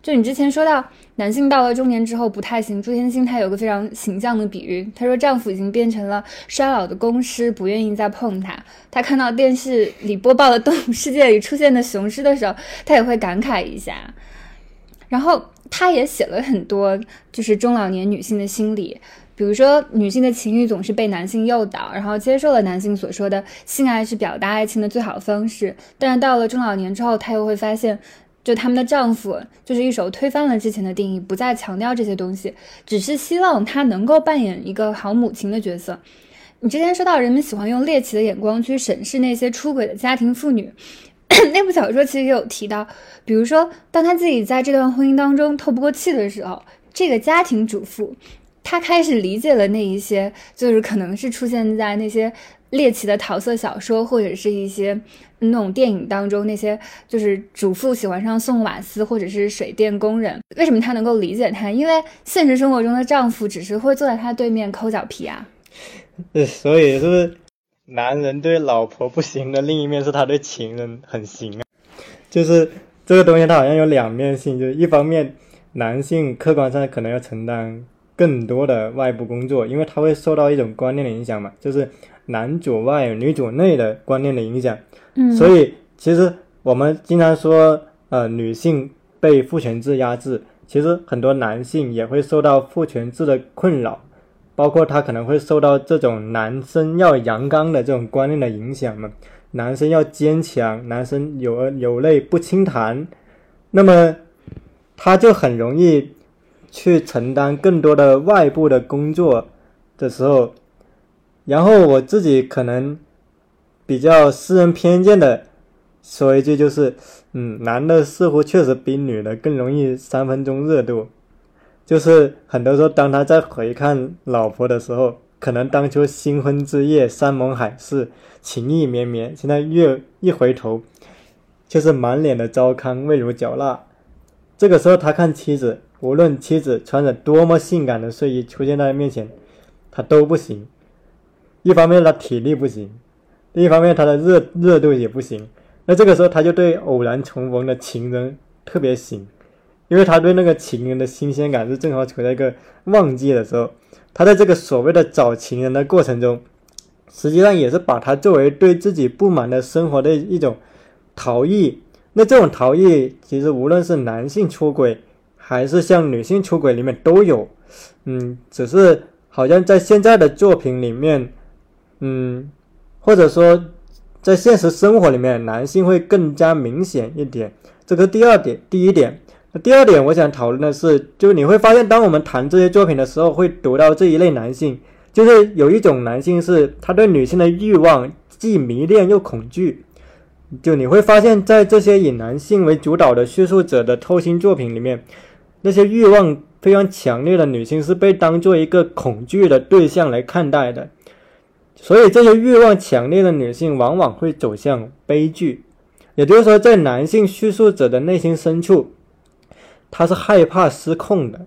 就你之前说到男性到了中年之后不太行，朱天心她有个非常形象的比喻，她说丈夫已经变成了衰老的公狮，不愿意再碰她。她看到电视里播报的动物世界里出现的雄狮的时候，她也会感慨一下。然后她也写了很多就是中老年女性的心理。比如说，女性的情欲总是被男性诱导，然后接受了男性所说的性爱是表达爱情的最好方式。但是到了中老年之后，她又会发现，就他们的丈夫就是一手推翻了之前的定义，不再强调这些东西，只是希望她能够扮演一个好母亲的角色。你之前说到，人们喜欢用猎奇的眼光去审视那些出轨的家庭妇女，那部小说其实也有提到，比如说，当她自己在这段婚姻当中透不过气的时候，这个家庭主妇。他开始理解了那一些，就是可能是出现在那些猎奇的桃色小说，或者是一些那种电影当中那些，就是主妇喜欢上送瓦斯或者是水电工人。为什么他能够理解他？因为现实生活中的丈夫只是会坐在他对面抠脚皮啊。对，所以是不是男人对老婆不行的另一面是他对情人很行啊？就是这个东西，它好像有两面性，就是一方面男性客观上可能要承担。更多的外部工作，因为他会受到一种观念的影响嘛，就是男主外女主内的观念的影响。嗯，所以其实我们经常说，呃，女性被父权制压制，其实很多男性也会受到父权制的困扰，包括他可能会受到这种男生要阳刚的这种观念的影响嘛，男生要坚强，男生有有泪不轻弹，那么他就很容易。去承担更多的外部的工作的时候，然后我自己可能比较私人偏见的说一句，就是，嗯，男的似乎确实比女的更容易三分钟热度，就是很多时候当他在回看老婆的时候，可能当初新婚之夜山盟海誓、情意绵绵，现在越一回头，就是满脸的糟糠、味如嚼蜡。这个时候他看妻子。无论妻子穿着多么性感的睡衣出现在他面前，他都不行。一方面他体力不行，另一方面他的热热度也不行。那这个时候他就对偶然重逢的情人特别行，因为他对那个情人的新鲜感是正好处在一个旺季的时候。他在这个所谓的找情人的过程中，实际上也是把他作为对自己不满的生活的一种逃逸。那这种逃逸，其实无论是男性出轨。还是像女性出轨里面都有，嗯，只是好像在现在的作品里面，嗯，或者说在现实生活里面，男性会更加明显一点。这个第二点，第一点，那第二点，我想讨论的是，就你会发现，当我们谈这些作品的时候，会读到这一类男性，就是有一种男性是他对女性的欲望既迷恋又恐惧。就你会发现在这些以男性为主导的叙述者的偷心作品里面，那些欲望非常强烈的女性是被当做一个恐惧的对象来看待的，所以这些欲望强烈的女性往往会走向悲剧。也就是说，在男性叙述者的内心深处，他是害怕失控的。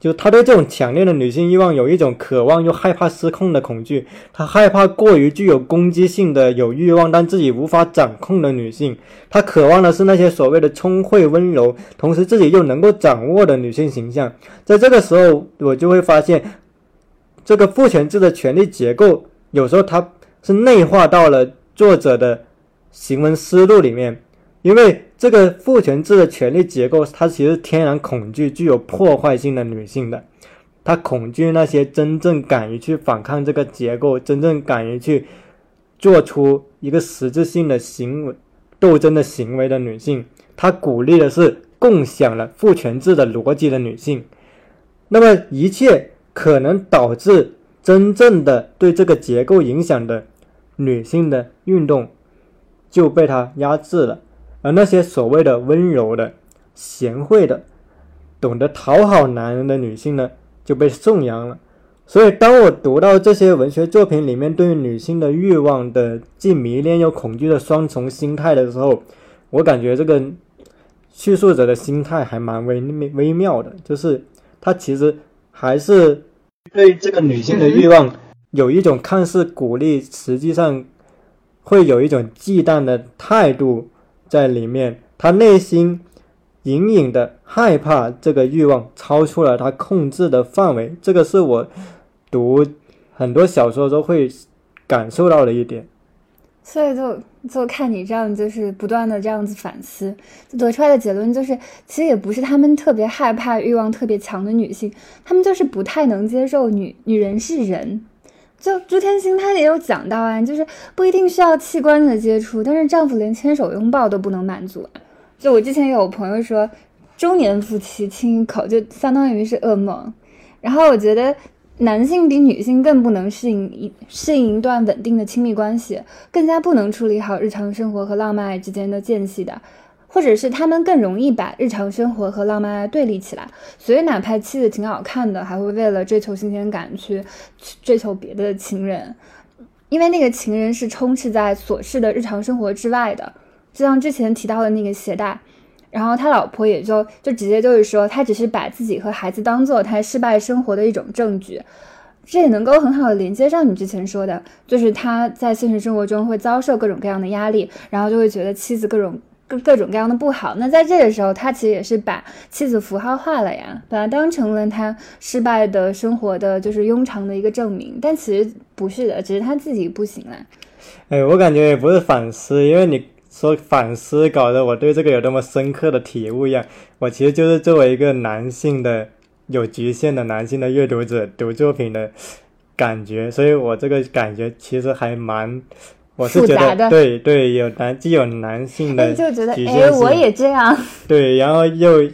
就他对这种强烈的女性欲望有一种渴望又害怕失控的恐惧，他害怕过于具有攻击性的有欲望但自己无法掌控的女性，他渴望的是那些所谓的聪慧温柔，同时自己又能够掌握的女性形象。在这个时候，我就会发现，这个父权制的权力结构有时候它是内化到了作者的行文思路里面，因为。这个父权制的权力结构，它其实天然恐惧具有破坏性的女性的，她恐惧那些真正敢于去反抗这个结构、真正敢于去做出一个实质性的行为斗争的行为的女性，她鼓励的是共享了父权制的逻辑的女性。那么，一切可能导致真正的对这个结构影响的女性的运动就被他压制了。而那些所谓的温柔的、贤惠的、懂得讨好男人的女性呢，就被颂扬了。所以，当我读到这些文学作品里面对于女性的欲望的既迷恋又恐惧的双重心态的时候，我感觉这个叙述者的心态还蛮微微妙的，就是他其实还是对这个女性的欲望有一种看似鼓励，实际上会有一种忌惮的态度。在里面，他内心隐隐的害怕这个欲望超出了他控制的范围，这个是我读很多小说都会感受到的一点。所以就就看你这样，就是不断的这样子反思，得出来的结论就是，其实也不是他们特别害怕欲望特别强的女性，他们就是不太能接受女女人是人。就朱天心她也有讲到啊，就是不一定需要器官的接触，但是丈夫连牵手拥抱都不能满足。就我之前有朋友说，中年夫妻亲一口就相当于是噩梦。然后我觉得男性比女性更不能适应一适应一段稳定的亲密关系，更加不能处理好日常生活和浪漫爱之间的间隙的。或者是他们更容易把日常生活和浪漫对立起来，所以哪怕妻子挺好看的，还会为了追求新鲜感去追求别的情人，因为那个情人是充斥在琐事的日常生活之外的，就像之前提到的那个鞋带，然后他老婆也就就直接就是说，他只是把自己和孩子当做他失败生活的一种证据，这也能够很好的连接上你之前说的，就是他在现实生活中会遭受各种各样的压力，然后就会觉得妻子各种。各各种各样的不好，那在这个时候，他其实也是把妻子符号化了呀，把它当成了他失败的生活的就是庸常的一个证明。但其实不是的，只是他自己不行了。哎，我感觉也不是反思，因为你说反思，搞得我对这个有多么深刻的体悟一样。我其实就是作为一个男性的有局限的男性的阅读者读作品的感觉，所以我这个感觉其实还蛮。我是觉得对对，有男既有男性的就觉得哎，我也这样。对，然后又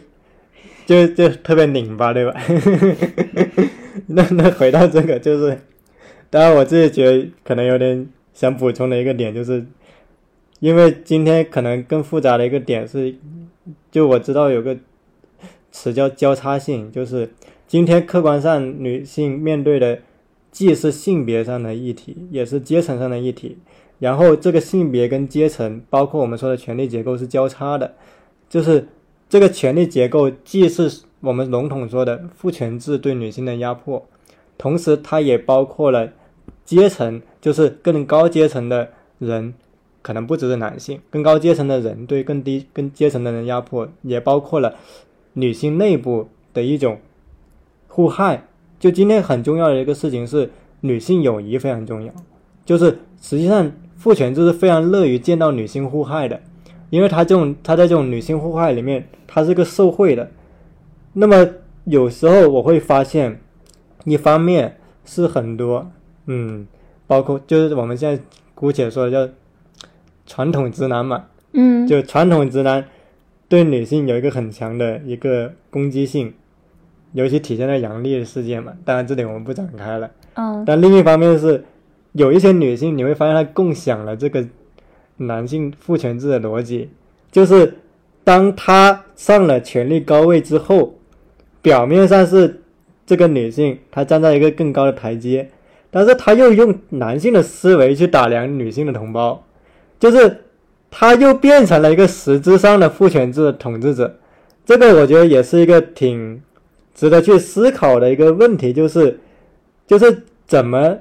就就特别拧巴，对吧？那 那回到这个，就是当然我自己觉得可能有点想补充的一个点，就是因为今天可能更复杂的一个点是，就我知道有个词叫交叉性，就是今天客观上女性面对的既是性别上的议题，也是阶层上的议题。然后这个性别跟阶层，包括我们说的权力结构是交叉的，就是这个权力结构既是我们笼统说的父权制对女性的压迫，同时它也包括了阶层，就是更高阶层的人，可能不只是男性，更高阶层的人对更低更阶层的人压迫，也包括了女性内部的一种互害。就今天很重要的一个事情是，女性友谊非常重要，就是实际上。父权制是非常乐于见到女性互害的，因为他这种他在这种女性互害里面，他是个受贿的。那么有时候我会发现，一方面是很多，嗯，包括就是我们现在姑且说的叫传统直男嘛，嗯，就传统直男对女性有一个很强的一个攻击性，尤其体现在杨笠的事件嘛。当然这点我们不展开了。嗯但另一方面是，有一些女性你会发现她共享了这个男性父权制的逻辑，就是当她上了权力高位之后，表面上是这个女性她站在一个更高的台阶，但是她又用男性的思维去打量女性的同胞，就是她又变成了一个实质上的父权制的统治者。这个我觉得也是一个挺值得去思考的一个问题，就是就是怎么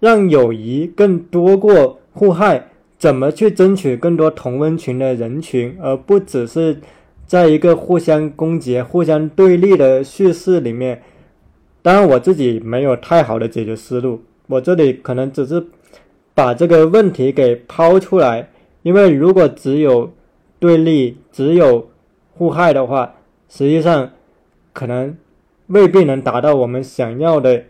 让友谊更多过互害，怎么去争取更多同温群的人群，而不只是在一个互相攻击、互相对立的叙事里面。当然，我自己没有太好的解决思路，我这里可能只是把这个问题给抛出来，因为如果只有对立，只有互害的话，实际上可能未必能达到我们想要的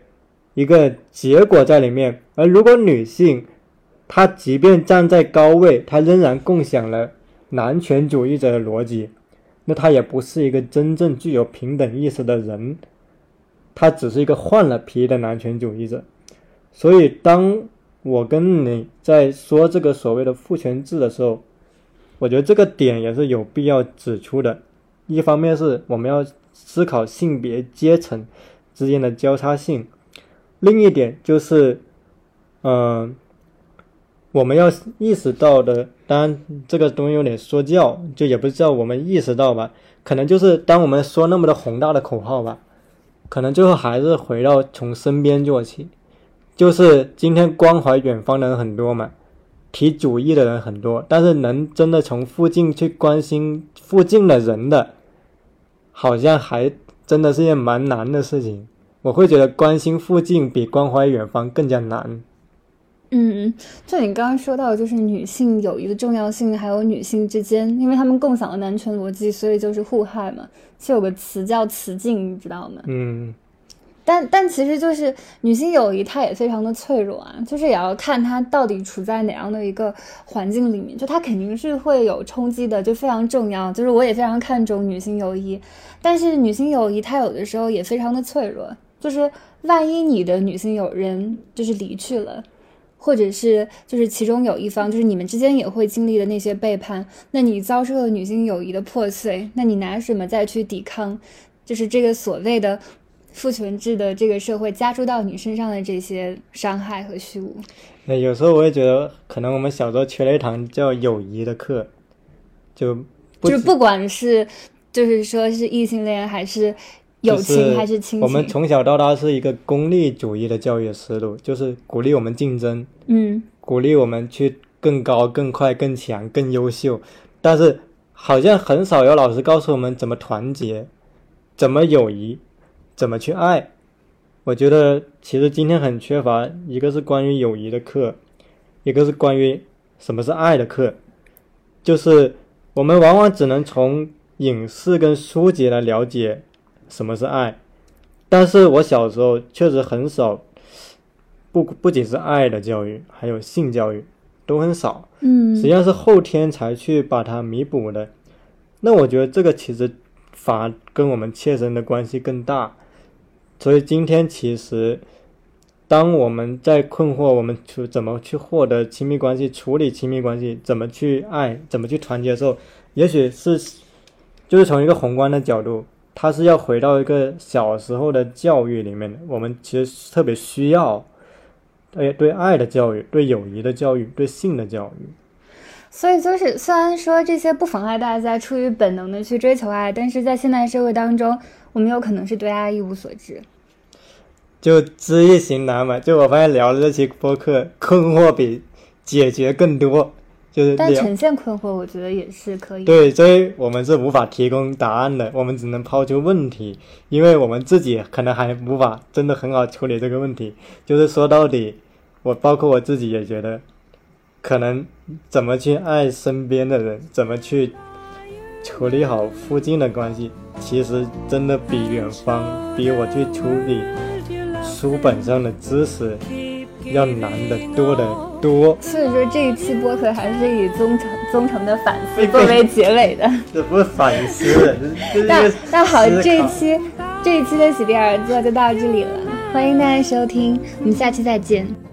一个结果在里面。而如果女性她即便站在高位，她仍然共享了男权主义者的逻辑，那她也不是一个真正具有平等意识的人，她只是一个换了皮的男权主义者。所以，当我跟你在说这个所谓的父权制的时候，我觉得这个点也是有必要指出的。一方面是我们要思考性别阶层之间的交叉性，另一点就是，嗯、我们要意识到的，当然这个东西有点说教，就也不是叫我们意识到吧，可能就是当我们说那么多宏大的口号吧，可能最后还是回到从身边做起，就是今天关怀远方的人很多嘛，提主义的人很多，但是能真的从附近去关心附近的人的，好像还真的是件蛮难的事情。我会觉得关心附近比关怀远方更加难。嗯，就你刚刚说到，就是女性友谊的重要性，还有女性之间，因为她们共享了男权逻辑，所以就是互害嘛。其实有个词叫雌竞，你知道吗？嗯，但但其实就是女性友谊，它也非常的脆弱啊，就是也要看她到底处在哪样的一个环境里面，就它肯定是会有冲击的，就非常重要。就是我也非常看重女性友谊，但是女性友谊它有的时候也非常的脆弱，就是万一你的女性友人就是离去了。或者是就是其中有一方，就是你们之间也会经历的那些背叛，那你遭受了女性友谊的破碎，那你拿什么再去抵抗，就是这个所谓的父权制的这个社会加诸到你身上的这些伤害和虚无？那有时候我也觉得，可能我们小时候缺了一堂叫友谊的课，就就是不管是就是说是异性恋还是友情还是亲情，我们从小到大是一个功利主义的教育思路，就是鼓励我们竞争，嗯。鼓励我们去更高、更快、更强、更优秀，但是好像很少有老师告诉我们怎么团结，怎么友谊，怎么去爱。我觉得其实今天很缺乏，一个是关于友谊的课，一个是关于什么是爱的课，就是我们往往只能从影视跟书籍来了解什么是爱，但是我小时候确实很少，不不仅是爱的教育，还有性教育都很少，嗯实际上是后天才去把它弥补的。那我觉得这个其实反而跟我们切身的关系更大。所以今天其实，当我们在困惑我们去怎么去获得亲密关系、处理亲密关系、怎么去爱、怎么去团结的时候，也许是就是从一个宏观的角度，它是要回到一个小时候的教育里面的。我们其实特别需要，对对爱的教育、对友谊的教育、对性的教育。所以就是，虽然说这些不妨碍大家出于本能的去追求爱，但是在现代社会当中，我们有可能是对爱一无所知。就知易行难嘛。就我发现聊了这期播客，困惑比解决更多，就是但呈现困惑，我觉得也是可以。，对，所以我们是无法提供答案的，我们只能抛出问题，因为我们自己可能还无法真的很好处理这个问题。就是说到底，我包括我自己也觉得，可能怎么去爱身边的人，怎么去处理好附近的关系，其实真的比远方，比我去处理书本上的知识要难得多得多。所以说这一期播客还是以忠诚、忠诚的反思 作为结尾的。这不是反思，那那好，这一期这一期的喜地耳座就到这里了，欢迎大家收听，我们下期再见。